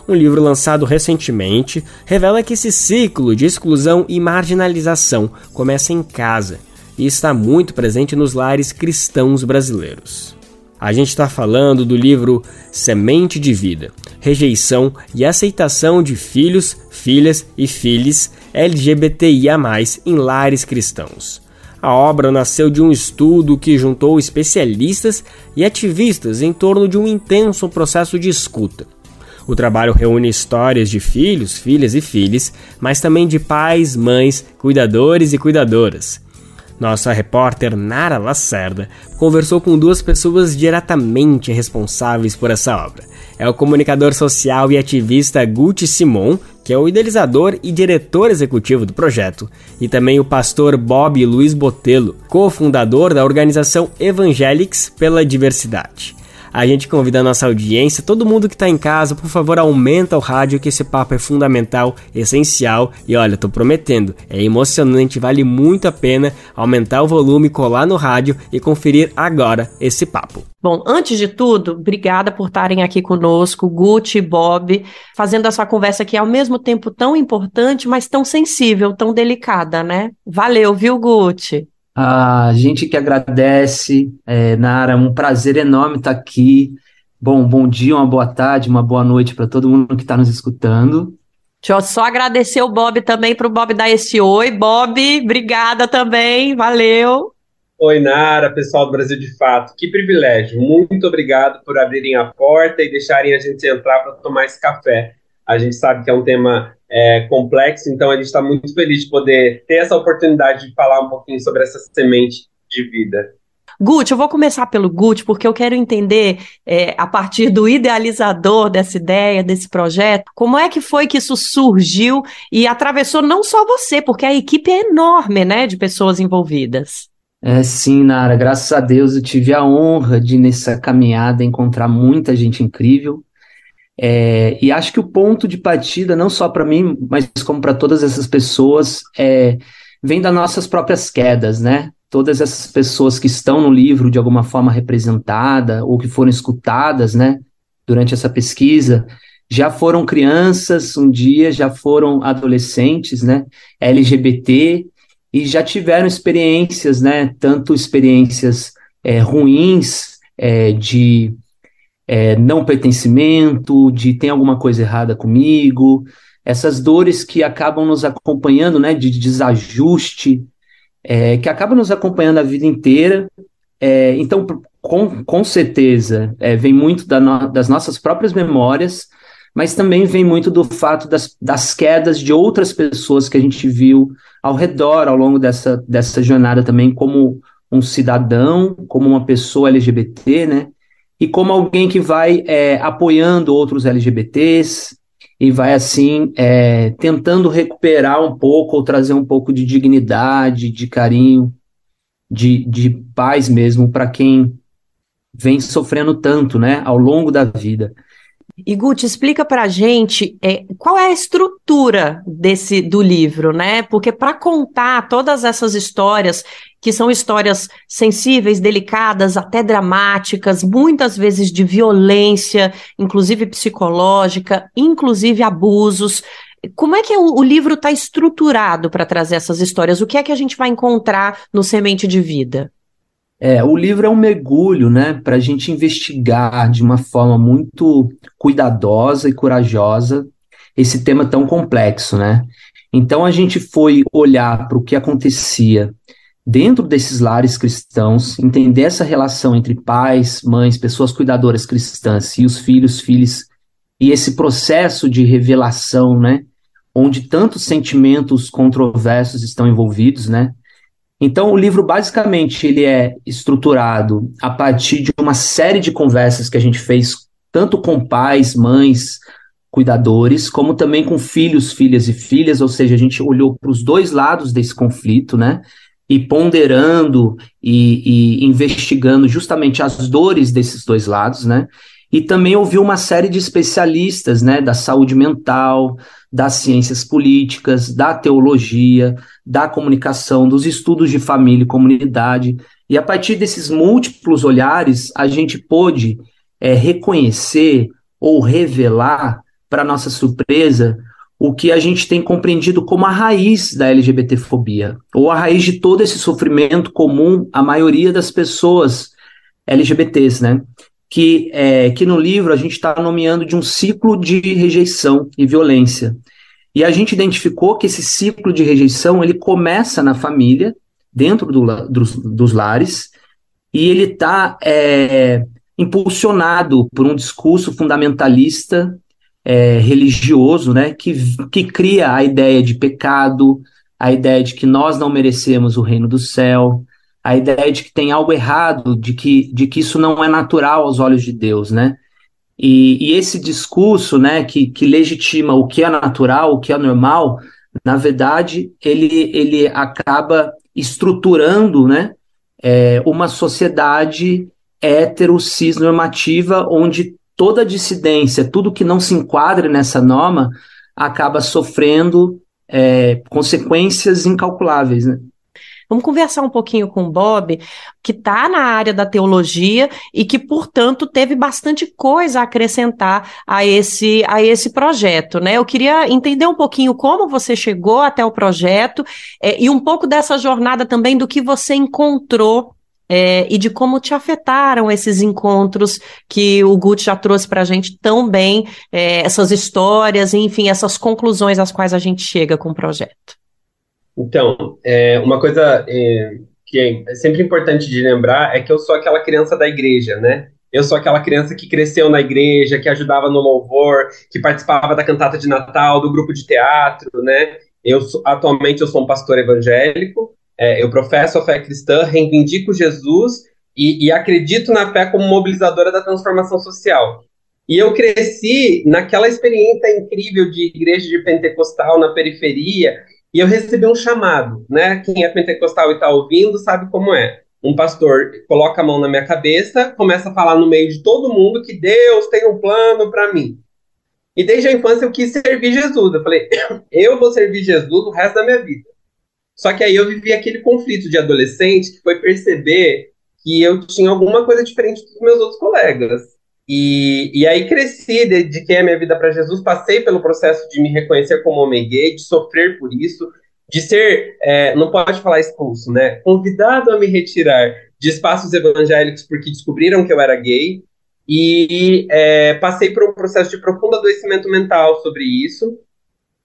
Um livro lançado recentemente revela que esse ciclo de exclusão e marginalização começa em casa e está muito presente nos lares cristãos brasileiros. A gente está falando do livro Semente de Vida: Rejeição e Aceitação de Filhos, Filhas e Filhos LGBTIA, em lares cristãos. A obra nasceu de um estudo que juntou especialistas e ativistas em torno de um intenso processo de escuta. O trabalho reúne histórias de filhos, filhas e filhos, mas também de pais, mães, cuidadores e cuidadoras, nossa repórter Nara Lacerda conversou com duas pessoas diretamente responsáveis por essa obra. É o comunicador social e ativista Guti Simon, que é o idealizador e diretor executivo do projeto, e também o pastor Bob Luiz Botelho, cofundador da organização Evangelics pela Diversidade. A gente convida a nossa audiência, todo mundo que tá em casa, por favor, aumenta o rádio que esse papo é fundamental, essencial e olha, tô prometendo, é emocionante, vale muito a pena aumentar o volume, colar no rádio e conferir agora esse papo. Bom, antes de tudo, obrigada por estarem aqui conosco, Gucci e Bob, fazendo essa conversa que é ao mesmo tempo tão importante, mas tão sensível, tão delicada, né? Valeu, viu, Gucci? A gente que agradece, é, Nara, um prazer enorme estar aqui. Bom, bom dia, uma boa tarde, uma boa noite para todo mundo que está nos escutando. Deixa eu só agradecer o Bob também para o Bob dar esse oi. Bob, obrigada também, valeu. Oi, Nara, pessoal do Brasil de Fato. Que privilégio. Muito obrigado por abrirem a porta e deixarem a gente entrar para tomar esse café. A gente sabe que é um tema é, complexo, então a gente está muito feliz de poder ter essa oportunidade de falar um pouquinho sobre essa semente de vida. Gucci, eu vou começar pelo Gucci, porque eu quero entender, é, a partir do idealizador dessa ideia, desse projeto, como é que foi que isso surgiu e atravessou não só você, porque a equipe é enorme, né, de pessoas envolvidas. É, sim, Nara, graças a Deus eu tive a honra de, nessa caminhada, encontrar muita gente incrível. É, e acho que o ponto de partida, não só para mim, mas como para todas essas pessoas, é, vem das nossas próprias quedas, né? Todas essas pessoas que estão no livro de alguma forma representada ou que foram escutadas, né, durante essa pesquisa, já foram crianças um dia, já foram adolescentes, né, LGBT e já tiveram experiências, né, tanto experiências é, ruins é, de é, não pertencimento, de tem alguma coisa errada comigo, essas dores que acabam nos acompanhando, né, de desajuste, é, que acabam nos acompanhando a vida inteira. É, então, com, com certeza, é, vem muito da no, das nossas próprias memórias, mas também vem muito do fato das, das quedas de outras pessoas que a gente viu ao redor ao longo dessa, dessa jornada também, como um cidadão, como uma pessoa LGBT, né? E como alguém que vai é, apoiando outros LGBTs e vai, assim, é, tentando recuperar um pouco ou trazer um pouco de dignidade, de carinho, de, de paz mesmo para quem vem sofrendo tanto, né, ao longo da vida. E Guti, explica para a gente é, qual é a estrutura desse do livro, né? Porque para contar todas essas histórias, que são histórias sensíveis, delicadas, até dramáticas, muitas vezes de violência, inclusive psicológica, inclusive abusos. Como é que o, o livro está estruturado para trazer essas histórias? O que é que a gente vai encontrar no Semente de Vida? É, o livro é um mergulho, né, para a gente investigar de uma forma muito cuidadosa e corajosa esse tema tão complexo, né? Então a gente foi olhar para o que acontecia dentro desses lares cristãos, entender essa relação entre pais, mães, pessoas cuidadoras cristãs e os filhos, filhas, e esse processo de revelação, né, onde tantos sentimentos controversos estão envolvidos, né? Então, o livro basicamente ele é estruturado a partir de uma série de conversas que a gente fez tanto com pais, mães, cuidadores, como também com filhos, filhas e filhas, ou seja, a gente olhou para os dois lados desse conflito, né? E ponderando e, e investigando justamente as dores desses dois lados, né? E também ouviu uma série de especialistas, né, da saúde mental, das ciências políticas, da teologia, da comunicação, dos estudos de família e comunidade. E a partir desses múltiplos olhares, a gente pôde é, reconhecer ou revelar, para nossa surpresa, o que a gente tem compreendido como a raiz da LGBTfobia, ou a raiz de todo esse sofrimento comum à maioria das pessoas LGBTs, né? Que, é, que no livro a gente está nomeando de um ciclo de rejeição e violência. E a gente identificou que esse ciclo de rejeição ele começa na família, dentro do, dos, dos lares, e ele está é, impulsionado por um discurso fundamentalista é, religioso, né, que, que cria a ideia de pecado, a ideia de que nós não merecemos o reino do céu, a ideia de que tem algo errado, de que, de que isso não é natural aos olhos de Deus, né? E, e, esse discurso, né, que, que legitima o que é natural, o que é normal, na verdade, ele, ele acaba estruturando, né, é, uma sociedade hétero, cis normativa, onde toda dissidência, tudo que não se enquadre nessa norma, acaba sofrendo é, consequências incalculáveis. Né? Vamos conversar um pouquinho com o Bob, que está na área da teologia e que, portanto, teve bastante coisa a acrescentar a esse, a esse projeto. Né? Eu queria entender um pouquinho como você chegou até o projeto é, e um pouco dessa jornada também do que você encontrou é, e de como te afetaram esses encontros que o Guti já trouxe para a gente tão bem, é, essas histórias, enfim, essas conclusões às quais a gente chega com o projeto. Então, é, uma coisa é, que é sempre importante de lembrar é que eu sou aquela criança da igreja, né? Eu sou aquela criança que cresceu na igreja, que ajudava no louvor, que participava da cantata de Natal, do grupo de teatro, né? Eu atualmente eu sou um pastor evangélico, é, eu professo a fé cristã, reivindico Jesus e, e acredito na fé como mobilizadora da transformação social. E eu cresci naquela experiência incrível de igreja de pentecostal na periferia, e eu recebi um chamado, né? Quem é pentecostal e está ouvindo sabe como é. Um pastor coloca a mão na minha cabeça, começa a falar no meio de todo mundo que Deus tem um plano para mim. E desde a infância eu quis servir Jesus. Eu falei, eu vou servir Jesus o resto da minha vida. Só que aí eu vivi aquele conflito de adolescente que foi perceber que eu tinha alguma coisa diferente dos meus outros colegas. E, e aí cresci, dediquei a minha vida para Jesus, passei pelo processo de me reconhecer como homem gay, de sofrer por isso, de ser, é, não pode falar expulso, né? Convidado a me retirar de espaços evangélicos porque descobriram que eu era gay. E é, passei por um processo de profundo adoecimento mental sobre isso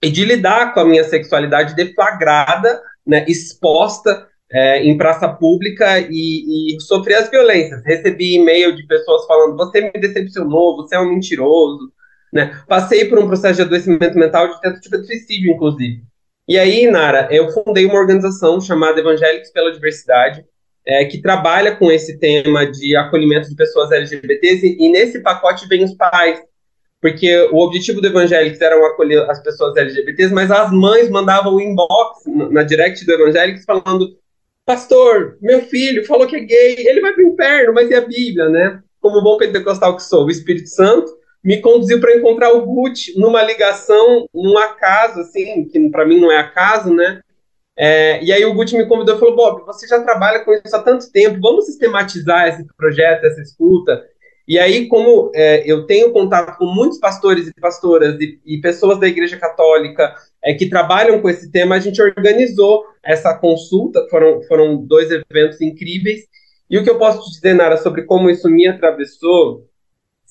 e de lidar com a minha sexualidade deflagrada, né, exposta é, em praça pública e, e sofri as violências. Recebi e-mail de pessoas falando: você me decepcionou, você é um mentiroso. Né? Passei por um processo de adoecimento mental de tentativa de suicídio, inclusive. E aí, Nara, eu fundei uma organização chamada Evangélicos pela Diversidade, é, que trabalha com esse tema de acolhimento de pessoas LGBTs, e, nesse pacote vem os pais, porque o objetivo do Evangélicos era acolher as pessoas LGBTs, mas as mães mandavam o inbox na direct do Evangélicos falando pastor, meu filho falou que é gay, ele vai para o inferno, mas e a Bíblia, né? Como bom pentecostal que sou, o Espírito Santo me conduziu para encontrar o Gucci numa ligação, num acaso, assim, que para mim não é acaso, né? É, e aí o Gucci me convidou e falou, Bob, você já trabalha com isso há tanto tempo, vamos sistematizar esse projeto, essa escuta. E aí, como é, eu tenho contato com muitos pastores e pastoras e, e pessoas da Igreja Católica, é, que trabalham com esse tema, a gente organizou essa consulta, foram, foram dois eventos incríveis. E o que eu posso te dizer, Nara, sobre como isso me atravessou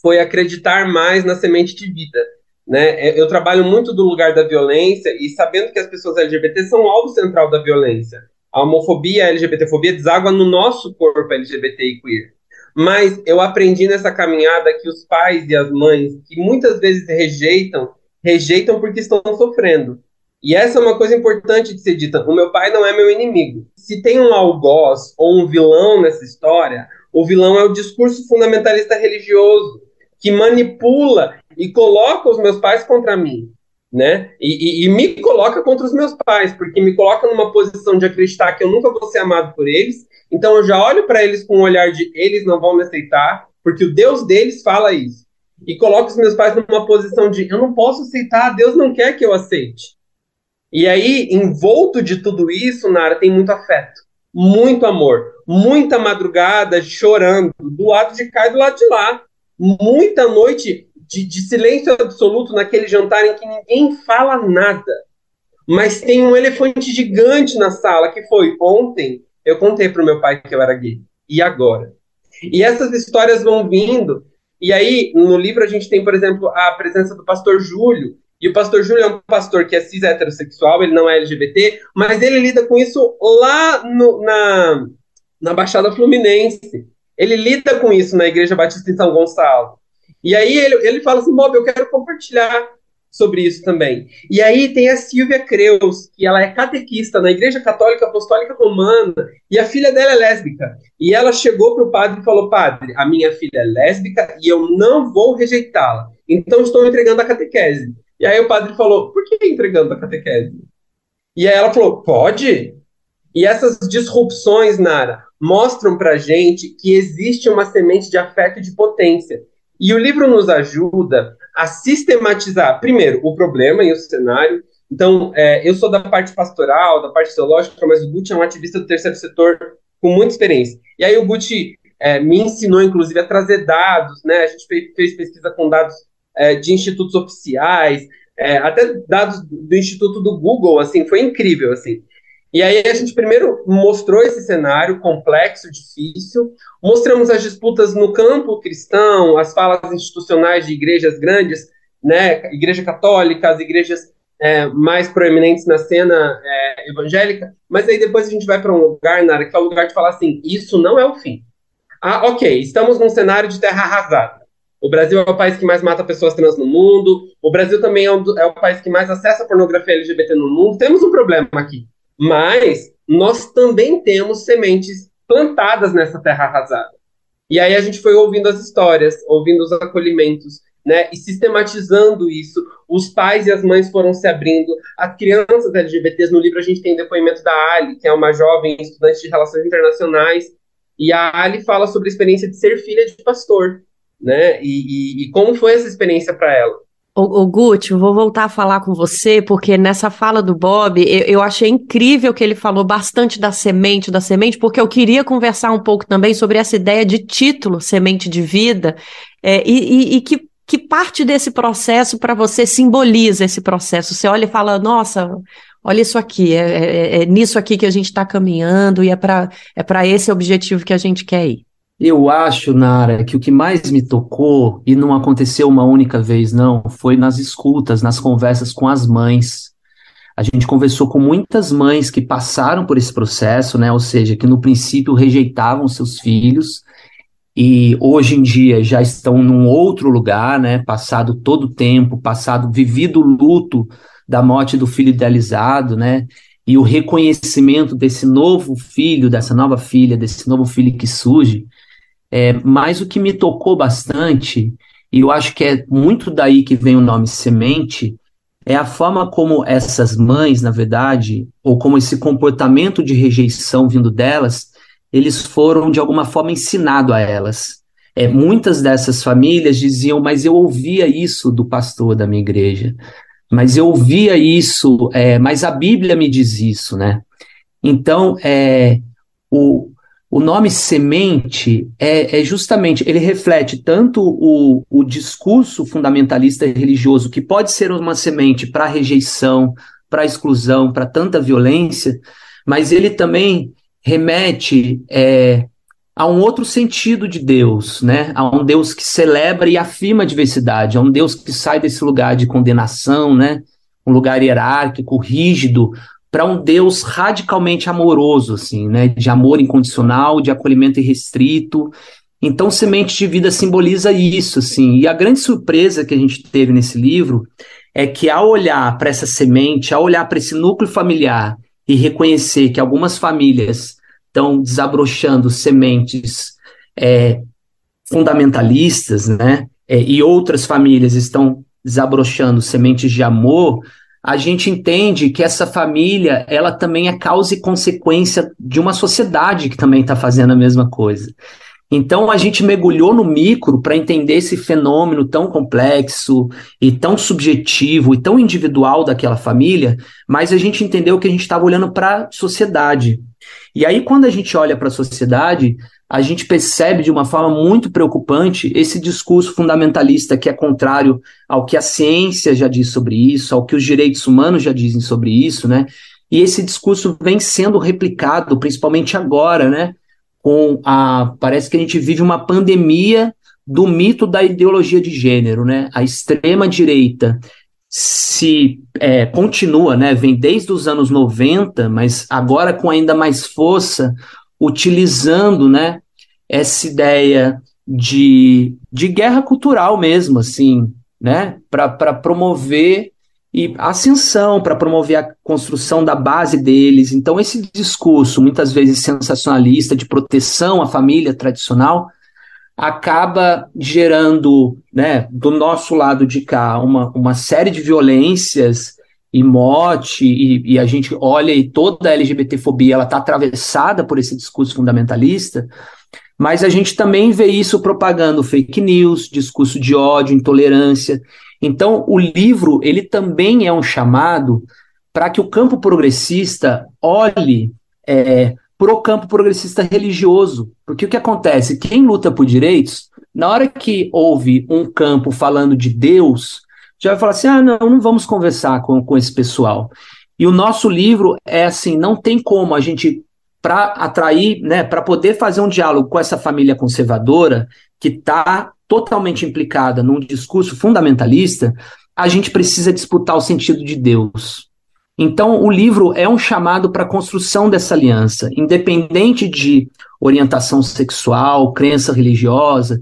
foi acreditar mais na semente de vida. Né? É, eu trabalho muito do lugar da violência e sabendo que as pessoas LGBT são alvo central da violência. A homofobia, a LGBTfobia deságua no nosso corpo LGBT e queer. Mas eu aprendi nessa caminhada que os pais e as mães, que muitas vezes rejeitam rejeitam porque estão sofrendo. E essa é uma coisa importante de ser dita. O meu pai não é meu inimigo. Se tem um algoz ou um vilão nessa história, o vilão é o discurso fundamentalista religioso que manipula e coloca os meus pais contra mim, né? E, e, e, me coloca contra os meus pais, porque me coloca numa posição de acreditar que eu nunca vou ser amado por eles. Então eu já olho para eles com um olhar de eles não vão me aceitar, porque o Deus deles fala isso e coloco os meus pais numa posição de eu não posso aceitar, Deus não quer que eu aceite. E aí, envolto de tudo isso, Nara, tem muito afeto, muito amor, muita madrugada chorando, do lado de cá e do lado de lá. Muita noite de, de silêncio absoluto naquele jantar em que ninguém fala nada. Mas tem um elefante gigante na sala, que foi ontem eu contei para o meu pai que eu era gay. E agora? E essas histórias vão vindo e aí, no livro, a gente tem, por exemplo, a presença do pastor Júlio. E o pastor Júlio é um pastor que é cis heterossexual, ele não é LGBT, mas ele lida com isso lá no, na, na Baixada Fluminense. Ele lida com isso na Igreja Batista em São Gonçalo. E aí ele, ele fala assim: Bob, eu quero compartilhar sobre isso também. E aí tem a Silvia Creus, que ela é catequista na Igreja Católica Apostólica Romana, e a filha dela é lésbica. E ela chegou para o padre e falou: Padre, a minha filha é lésbica e eu não vou rejeitá-la. Então estou entregando a catequese. E aí o padre falou: Por que entregando a catequese? E aí ela falou: Pode? E essas disrupções, Nara, mostram para gente que existe uma semente de afeto e de potência. E o livro nos ajuda a sistematizar, primeiro, o problema e o cenário. Então, é, eu sou da parte pastoral, da parte teológica, mas o Gucci é um ativista do terceiro setor com muita experiência. E aí o Gucci é, me ensinou, inclusive, a trazer dados, né? A gente fez, fez pesquisa com dados é, de institutos oficiais, é, até dados do Instituto do Google, assim, foi incrível, assim. E aí a gente primeiro mostrou esse cenário complexo, difícil, mostramos as disputas no campo cristão, as falas institucionais de igrejas grandes, né, igreja católica, as igrejas é, mais proeminentes na cena é, evangélica, mas aí depois a gente vai para um lugar, Nara, que é o lugar de falar assim, isso não é o fim. Ah, ok, estamos num cenário de terra arrasada. O Brasil é o país que mais mata pessoas trans no mundo, o Brasil também é, um, é o país que mais acessa pornografia LGBT no mundo, temos um problema aqui. Mas nós também temos sementes plantadas nessa terra arrasada. E aí a gente foi ouvindo as histórias, ouvindo os acolhimentos, né, e sistematizando isso. Os pais e as mães foram se abrindo, as crianças LGBTs, no livro a gente tem depoimento da Ali, que é uma jovem estudante de relações internacionais, e a Ali fala sobre a experiência de ser filha de pastor, né, e, e, e como foi essa experiência para ela. O Guti, vou voltar a falar com você, porque nessa fala do Bob, eu, eu, achei incrível que ele falou bastante da semente, da semente, porque eu queria conversar um pouco também sobre essa ideia de título, semente de vida, é, e, e, e que, que parte desse processo para você simboliza esse processo. Você olha e fala, nossa, olha isso aqui, é, é, é nisso aqui que a gente está caminhando e é para é esse objetivo que a gente quer ir. Eu acho, Nara, que o que mais me tocou, e não aconteceu uma única vez, não, foi nas escutas, nas conversas com as mães. A gente conversou com muitas mães que passaram por esse processo, né? Ou seja, que no princípio rejeitavam seus filhos e hoje em dia já estão num outro lugar, né? Passado todo o tempo, passado, vivido o luto da morte do filho idealizado, né? E o reconhecimento desse novo filho, dessa nova filha, desse novo filho que surge. É, mas o que me tocou bastante, e eu acho que é muito daí que vem o nome semente, é a forma como essas mães, na verdade, ou como esse comportamento de rejeição vindo delas, eles foram de alguma forma ensinado a elas. É, muitas dessas famílias diziam, mas eu ouvia isso do pastor da minha igreja, mas eu ouvia isso, é, mas a Bíblia me diz isso, né? Então, é, o, o nome semente é, é, justamente, ele reflete tanto o, o discurso fundamentalista religioso, que pode ser uma semente para rejeição, para exclusão, para tanta violência, mas ele também remete é, a um outro sentido de Deus, né? A um Deus que celebra e afirma a diversidade, a um Deus que sai desse lugar de condenação, né? Um lugar hierárquico, rígido, para um Deus radicalmente amoroso, assim, né? De amor incondicional, de acolhimento irrestrito. Então, Semente de Vida simboliza isso, assim. E a grande surpresa que a gente teve nesse livro é que ao olhar para essa semente, ao olhar para esse núcleo familiar e reconhecer que algumas famílias estão desabrochando sementes é, fundamentalistas, né? É, e outras famílias estão desabrochando sementes de amor, a gente entende que essa família, ela também é causa e consequência de uma sociedade que também está fazendo a mesma coisa. Então a gente mergulhou no micro para entender esse fenômeno tão complexo e tão subjetivo e tão individual daquela família, mas a gente entendeu que a gente estava olhando para a sociedade. E aí, quando a gente olha para a sociedade, a gente percebe de uma forma muito preocupante esse discurso fundamentalista que é contrário ao que a ciência já diz sobre isso, ao que os direitos humanos já dizem sobre isso, né? E esse discurso vem sendo replicado, principalmente agora, né? Com a. Parece que a gente vive uma pandemia do mito da ideologia de gênero, né? A extrema-direita se é, continua, né? Vem desde os anos 90, mas agora com ainda mais força, utilizando né, essa ideia de, de guerra cultural mesmo, assim, né, para promover e ascensão, para promover a construção da base deles. Então, esse discurso, muitas vezes sensacionalista, de proteção à família tradicional, acaba gerando, né, do nosso lado de cá, uma, uma série de violências e mote, e, e a gente olha e toda a LGBTfobia ela está atravessada por esse discurso fundamentalista, mas a gente também vê isso propagando fake news, discurso de ódio, intolerância. Então, o livro ele também é um chamado para que o campo progressista olhe é, para o campo progressista religioso. Porque o que acontece? Quem luta por direitos, na hora que houve um campo falando de Deus, já vai falar assim: ah, não, não vamos conversar com, com esse pessoal. E o nosso livro é assim: não tem como a gente, para atrair, né, para poder fazer um diálogo com essa família conservadora, que está totalmente implicada num discurso fundamentalista, a gente precisa disputar o sentido de Deus. Então, o livro é um chamado para a construção dessa aliança, independente de orientação sexual, crença religiosa.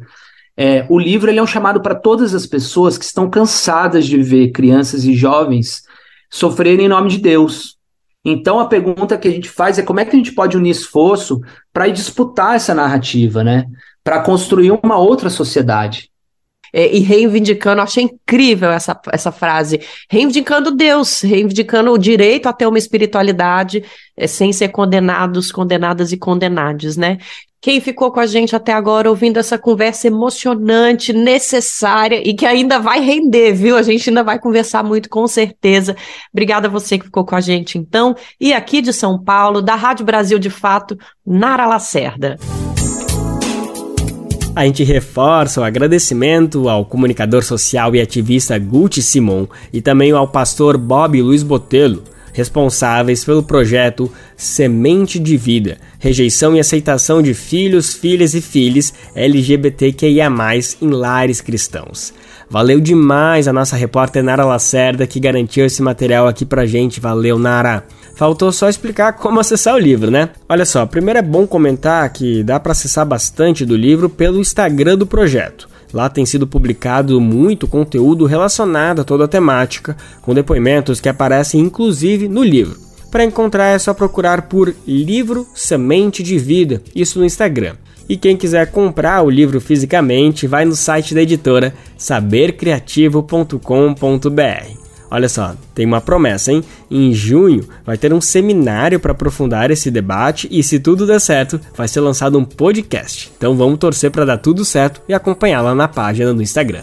É, o livro ele é um chamado para todas as pessoas que estão cansadas de ver crianças e jovens sofrerem em nome de Deus. Então, a pergunta que a gente faz é como é que a gente pode unir esforço para disputar essa narrativa, né? Para construir uma outra sociedade é, e reivindicando, achei incrível essa, essa frase, reivindicando Deus, reivindicando o direito a ter uma espiritualidade é, sem ser condenados, condenadas e condenados, né? Quem ficou com a gente até agora ouvindo essa conversa emocionante, necessária e que ainda vai render, viu? A gente ainda vai conversar muito com certeza. Obrigada a você que ficou com a gente então. E aqui de São Paulo, da Rádio Brasil de Fato, Nara Lacerda. A gente reforça o agradecimento ao comunicador social e ativista Guti Simon e também ao pastor Bob Luiz Botelho, responsáveis pelo projeto Semente de Vida, rejeição e aceitação de filhos, filhas e filhos LGBTQIA+, em lares cristãos. Valeu demais a nossa repórter Nara Lacerda que garantiu esse material aqui pra gente. Valeu, Nara! Faltou só explicar como acessar o livro, né? Olha só, primeiro é bom comentar que dá para acessar bastante do livro pelo Instagram do projeto. Lá tem sido publicado muito conteúdo relacionado a toda a temática, com depoimentos que aparecem inclusive no livro. Para encontrar é só procurar por Livro Semente de Vida, isso no Instagram. E quem quiser comprar o livro fisicamente, vai no site da editora sabercriativo.com.br. Olha só, tem uma promessa, hein? Em junho vai ter um seminário para aprofundar esse debate e, se tudo der certo, vai ser lançado um podcast. Então vamos torcer para dar tudo certo e acompanhar lá na página do Instagram.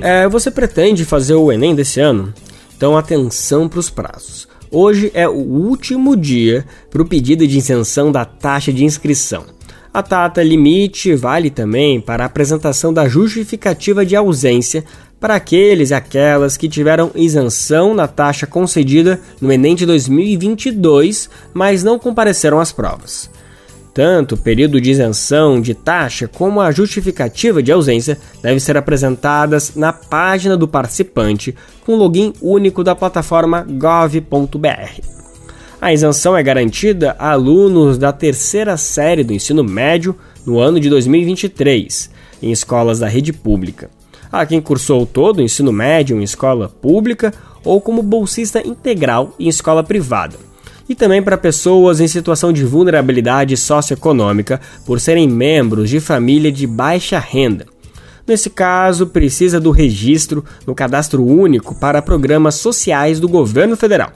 É, você pretende fazer o Enem desse ano? Então atenção para os prazos. Hoje é o último dia para o pedido de isenção da taxa de inscrição. A data limite vale também para a apresentação da justificativa de ausência para aqueles e aquelas que tiveram isenção na taxa concedida no Enem de 2022, mas não compareceram às provas. Tanto o período de isenção de taxa como a justificativa de ausência devem ser apresentadas na página do participante com login único da plataforma gov.br. A isenção é garantida a alunos da terceira série do ensino médio no ano de 2023, em escolas da rede pública a quem cursou todo o ensino médio em escola pública ou como bolsista integral em escola privada. E também para pessoas em situação de vulnerabilidade socioeconômica por serem membros de família de baixa renda. Nesse caso, precisa do registro no cadastro único para programas sociais do governo federal.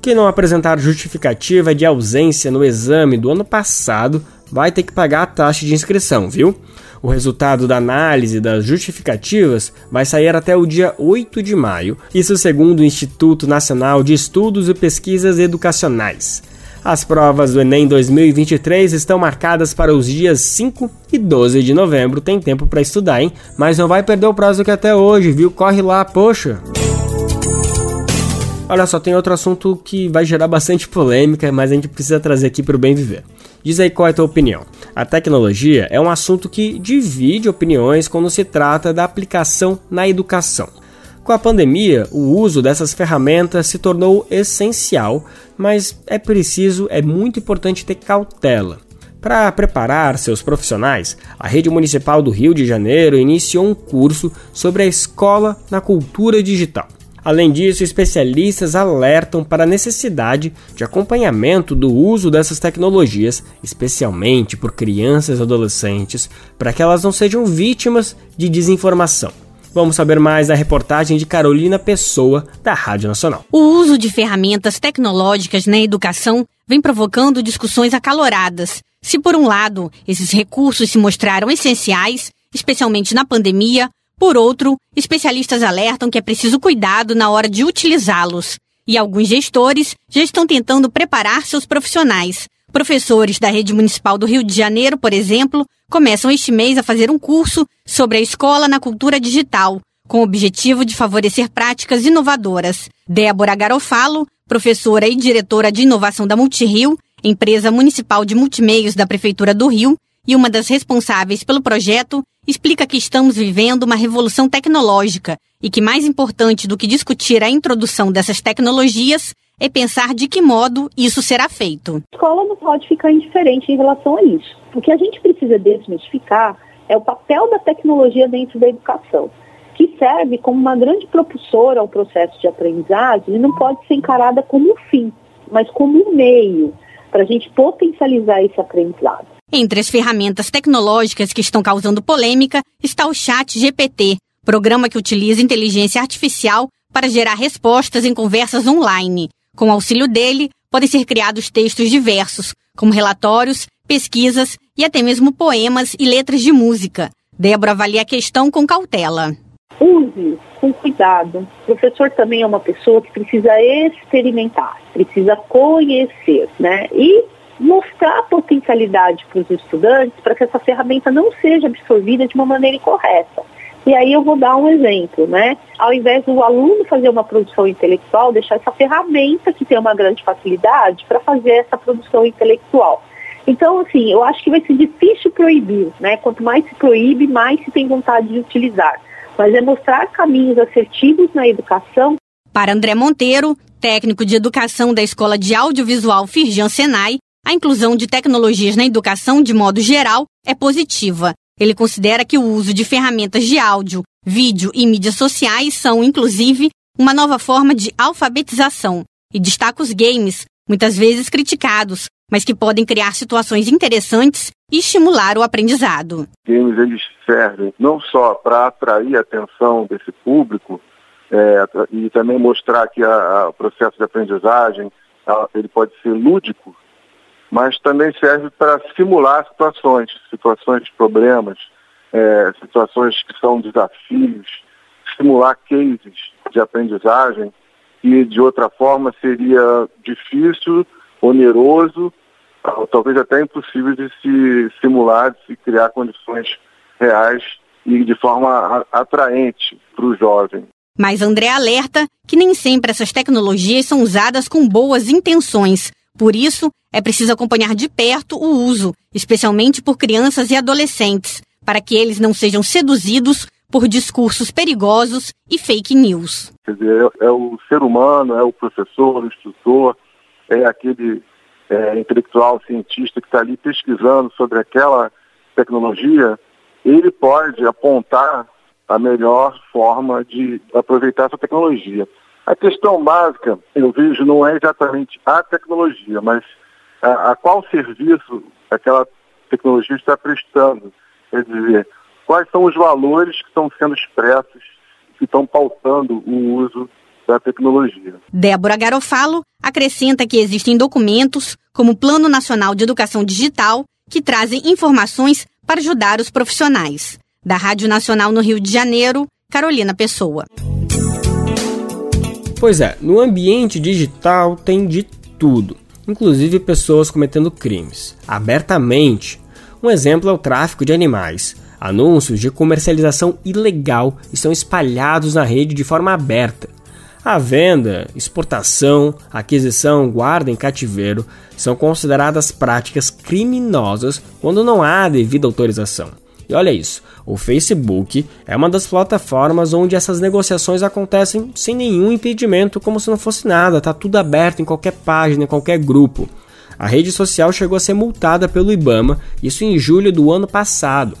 Quem não apresentar justificativa de ausência no exame do ano passado vai ter que pagar a taxa de inscrição, viu? O resultado da análise das justificativas vai sair até o dia 8 de maio, isso segundo o Instituto Nacional de Estudos e Pesquisas Educacionais. As provas do Enem 2023 estão marcadas para os dias 5 e 12 de novembro. Tem tempo para estudar, hein? Mas não vai perder o prazo que até hoje, viu? Corre lá, poxa! Olha só, tem outro assunto que vai gerar bastante polêmica, mas a gente precisa trazer aqui para o bem viver. Diz aí qual é a tua opinião. A tecnologia é um assunto que divide opiniões quando se trata da aplicação na educação. Com a pandemia, o uso dessas ferramentas se tornou essencial, mas é preciso, é muito importante ter cautela. Para preparar seus profissionais, a Rede Municipal do Rio de Janeiro iniciou um curso sobre a escola na cultura digital. Além disso, especialistas alertam para a necessidade de acompanhamento do uso dessas tecnologias, especialmente por crianças e adolescentes, para que elas não sejam vítimas de desinformação. Vamos saber mais da reportagem de Carolina Pessoa, da Rádio Nacional. O uso de ferramentas tecnológicas na educação vem provocando discussões acaloradas. Se, por um lado, esses recursos se mostraram essenciais, especialmente na pandemia, por outro, especialistas alertam que é preciso cuidado na hora de utilizá-los. E alguns gestores já estão tentando preparar seus profissionais. Professores da rede municipal do Rio de Janeiro, por exemplo, começam este mês a fazer um curso sobre a escola na cultura digital, com o objetivo de favorecer práticas inovadoras. Débora Garofalo, professora e diretora de inovação da Multirio, empresa municipal de multimeios da Prefeitura do Rio, e uma das responsáveis pelo projeto, explica que estamos vivendo uma revolução tecnológica e que mais importante do que discutir a introdução dessas tecnologias é pensar de que modo isso será feito. A escola não pode ficar indiferente em relação a isso. O que a gente precisa desmistificar é o papel da tecnologia dentro da educação, que serve como uma grande propulsora ao processo de aprendizagem e não pode ser encarada como um fim, mas como um meio para a gente potencializar esse aprendizado. Entre as ferramentas tecnológicas que estão causando polêmica está o Chat GPT, programa que utiliza inteligência artificial para gerar respostas em conversas online. Com auxílio dele, podem ser criados textos diversos, como relatórios, pesquisas e até mesmo poemas e letras de música. Débora avalia a questão com cautela. Use com cuidado. O professor também é uma pessoa que precisa experimentar, precisa conhecer, né? E mostrar a potencialidade para os estudantes para que essa ferramenta não seja absorvida de uma maneira incorreta. E aí eu vou dar um exemplo, né? Ao invés do aluno fazer uma produção intelectual, deixar essa ferramenta que tem uma grande facilidade para fazer essa produção intelectual. Então, assim, eu acho que vai ser difícil proibir, né? Quanto mais se proíbe, mais se tem vontade de utilizar. Mas é mostrar caminhos assertivos na educação. Para André Monteiro, técnico de educação da Escola de Audiovisual Firjan Senai, a inclusão de tecnologias na educação, de modo geral, é positiva. Ele considera que o uso de ferramentas de áudio, vídeo e mídias sociais são, inclusive, uma nova forma de alfabetização e destaca os games, muitas vezes criticados, mas que podem criar situações interessantes e estimular o aprendizado. Games eles servem não só para atrair a atenção desse público é, e também mostrar que o processo de aprendizagem a, ele pode ser lúdico mas também serve para simular situações, situações de problemas, é, situações que são desafios, simular cases de aprendizagem que de outra forma seria difícil, oneroso, talvez até impossível de se simular, de se criar condições reais e de forma atraente para o jovem. Mas André alerta que nem sempre essas tecnologias são usadas com boas intenções. Por isso, é preciso acompanhar de perto o uso, especialmente por crianças e adolescentes, para que eles não sejam seduzidos por discursos perigosos e fake news. Quer dizer, é, é o ser humano, é o professor, o instrutor, é aquele é, intelectual, cientista que está ali pesquisando sobre aquela tecnologia, ele pode apontar a melhor forma de aproveitar essa tecnologia. A questão básica, eu vejo, não é exatamente a tecnologia, mas a, a qual serviço aquela tecnologia está prestando. Quer dizer, quais são os valores que estão sendo expressos, que estão pautando o uso da tecnologia. Débora Garofalo acrescenta que existem documentos, como o Plano Nacional de Educação Digital, que trazem informações para ajudar os profissionais. Da Rádio Nacional no Rio de Janeiro, Carolina Pessoa. Pois é, no ambiente digital tem de tudo inclusive pessoas cometendo crimes, abertamente. Um exemplo é o tráfico de animais. Anúncios de comercialização ilegal estão espalhados na rede de forma aberta. A venda, exportação, aquisição, guarda em cativeiro são consideradas práticas criminosas quando não há devida autorização. E olha isso, o Facebook é uma das plataformas onde essas negociações acontecem sem nenhum impedimento, como se não fosse nada, tá tudo aberto em qualquer página, em qualquer grupo. A rede social chegou a ser multada pelo IBAMA, isso em julho do ano passado.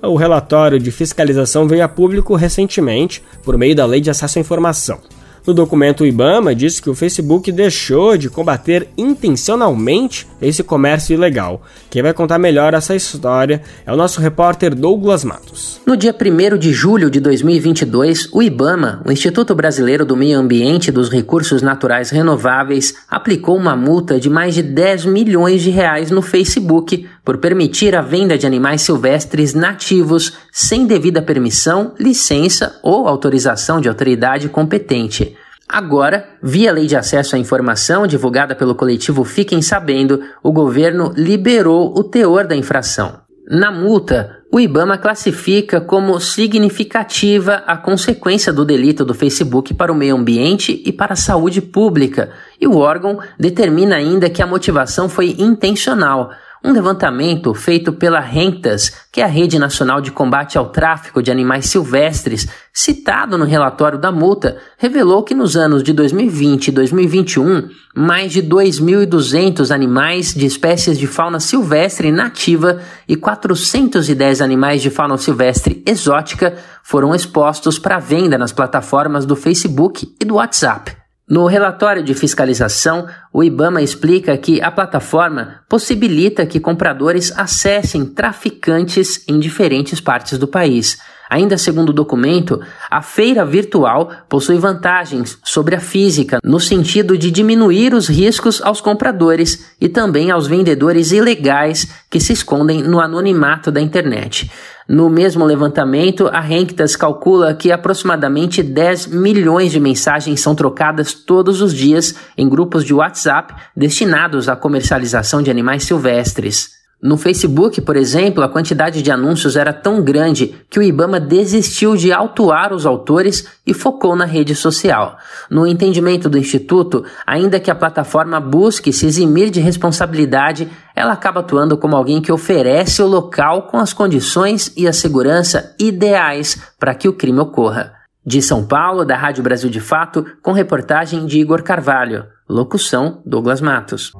O relatório de fiscalização veio a público recentemente por meio da Lei de Acesso à Informação. No documento, o Ibama disse que o Facebook deixou de combater intencionalmente esse comércio ilegal. Quem vai contar melhor essa história é o nosso repórter Douglas Matos. No dia 1 de julho de 2022, o Ibama, o Instituto Brasileiro do Meio Ambiente e dos Recursos Naturais Renováveis, aplicou uma multa de mais de 10 milhões de reais no Facebook por permitir a venda de animais silvestres nativos sem devida permissão, licença ou autorização de autoridade competente. Agora, via Lei de Acesso à Informação divulgada pelo coletivo Fiquem Sabendo, o governo liberou o teor da infração. Na multa, o Ibama classifica como significativa a consequência do delito do Facebook para o meio ambiente e para a saúde pública, e o órgão determina ainda que a motivação foi intencional um levantamento feito pela Rentas, que é a Rede Nacional de Combate ao Tráfico de Animais Silvestres, citado no relatório da multa, revelou que nos anos de 2020 e 2021, mais de 2.200 animais de espécies de fauna silvestre nativa e 410 animais de fauna silvestre exótica foram expostos para venda nas plataformas do Facebook e do WhatsApp. No relatório de fiscalização, o IBAMA explica que a plataforma possibilita que compradores acessem traficantes em diferentes partes do país. Ainda segundo o documento, a feira virtual possui vantagens sobre a física no sentido de diminuir os riscos aos compradores e também aos vendedores ilegais que se escondem no anonimato da internet. No mesmo levantamento, a Renktas calcula que aproximadamente 10 milhões de mensagens são trocadas todos os dias em grupos de WhatsApp destinados à comercialização de animais silvestres. No Facebook, por exemplo, a quantidade de anúncios era tão grande que o Ibama desistiu de autuar os autores e focou na rede social. No entendimento do Instituto, ainda que a plataforma busque se eximir de responsabilidade, ela acaba atuando como alguém que oferece o local com as condições e a segurança ideais para que o crime ocorra. De São Paulo, da Rádio Brasil de Fato, com reportagem de Igor Carvalho. Locução: Douglas Matos.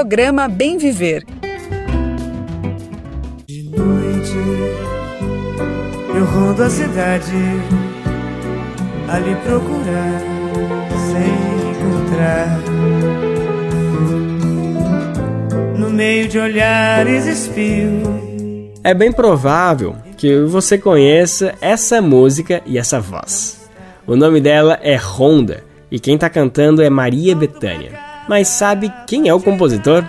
Programa Bem Viver. De noite eu rondo a cidade ali procurar sem encontrar. No meio de olhares espio. É bem provável que você conheça essa música e essa voz. O nome dela é Honda e quem está cantando é Maria Bethânia. Mas sabe quem é o compositor?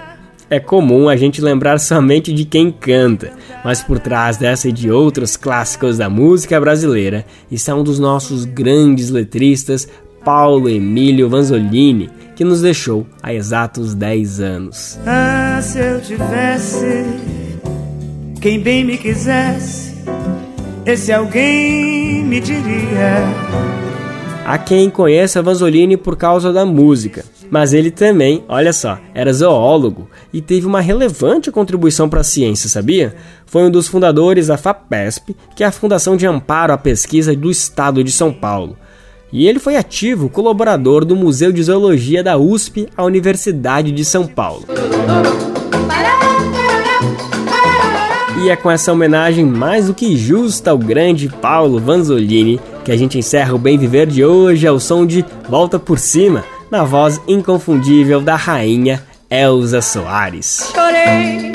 É comum a gente lembrar somente de quem canta, mas por trás dessa e de outros clássicos da música brasileira está um dos nossos grandes letristas, Paulo Emílio Vanzolini, que nos deixou há exatos 10 anos. Ah, se eu tivesse quem bem me quisesse, esse alguém me diria. Há quem conheça Vanzolini por causa da música, mas ele também, olha só, era zoólogo e teve uma relevante contribuição para a ciência, sabia? Foi um dos fundadores da FAPESP, que é a Fundação de Amparo à Pesquisa do Estado de São Paulo. E ele foi ativo colaborador do Museu de Zoologia da USP, a Universidade de São Paulo. E é com essa homenagem mais do que justa ao grande Paulo Vanzolini que a gente encerra o Bem Viver de hoje ao som de Volta por Cima, na voz inconfundível da rainha Elza Soares. Chorei,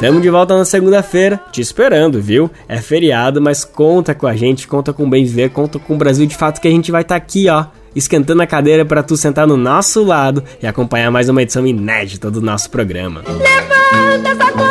Tamo de volta na segunda-feira, te esperando, viu? É feriado, mas conta com a gente, conta com o Bem Viver, conta com o Brasil de fato que a gente vai estar tá aqui, ó, esquentando a cadeira para tu sentar no nosso lado e acompanhar mais uma edição inédita do nosso programa. Levanta, sacode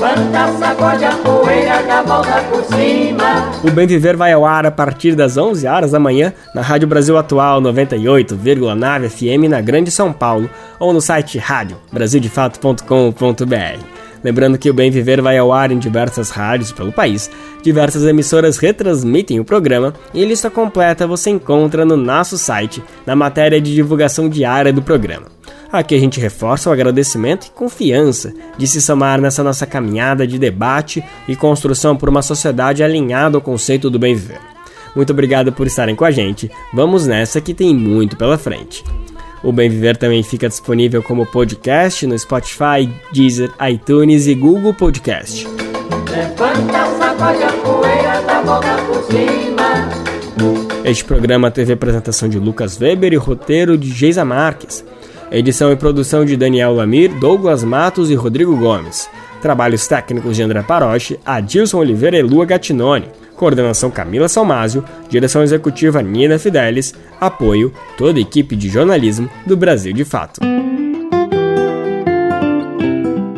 Levanta, sacode a poeira por cima. O Bem Viver vai ao ar a partir das 11 horas da manhã na Rádio Brasil Atual 98,9 FM na Grande São Paulo ou no site rádio brasildefato.com.br. Lembrando que o Bem Viver vai ao ar em diversas rádios pelo país, diversas emissoras retransmitem o programa e a lista completa você encontra no nosso site, na matéria de divulgação diária do programa. Aqui a gente reforça o agradecimento e confiança de se somar nessa nossa caminhada de debate e construção por uma sociedade alinhada ao conceito do bem viver. Muito obrigado por estarem com a gente. Vamos nessa que tem muito pela frente. O Bem Viver também fica disponível como podcast no Spotify, Deezer, iTunes e Google Podcast. Este programa teve apresentação de Lucas Weber e roteiro de Geisa Marques. Edição e produção de Daniel Lamir, Douglas Matos e Rodrigo Gomes. Trabalhos técnicos de André Paroche, Adilson Oliveira e Lua Gattinoni. Coordenação Camila Salmásio, direção executiva Nina Fidelis, apoio toda a equipe de jornalismo do Brasil de Fato.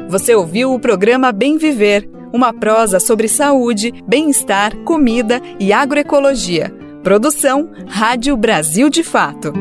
Você ouviu o programa Bem Viver, uma prosa sobre saúde, bem-estar, comida e agroecologia. Produção Rádio Brasil de Fato.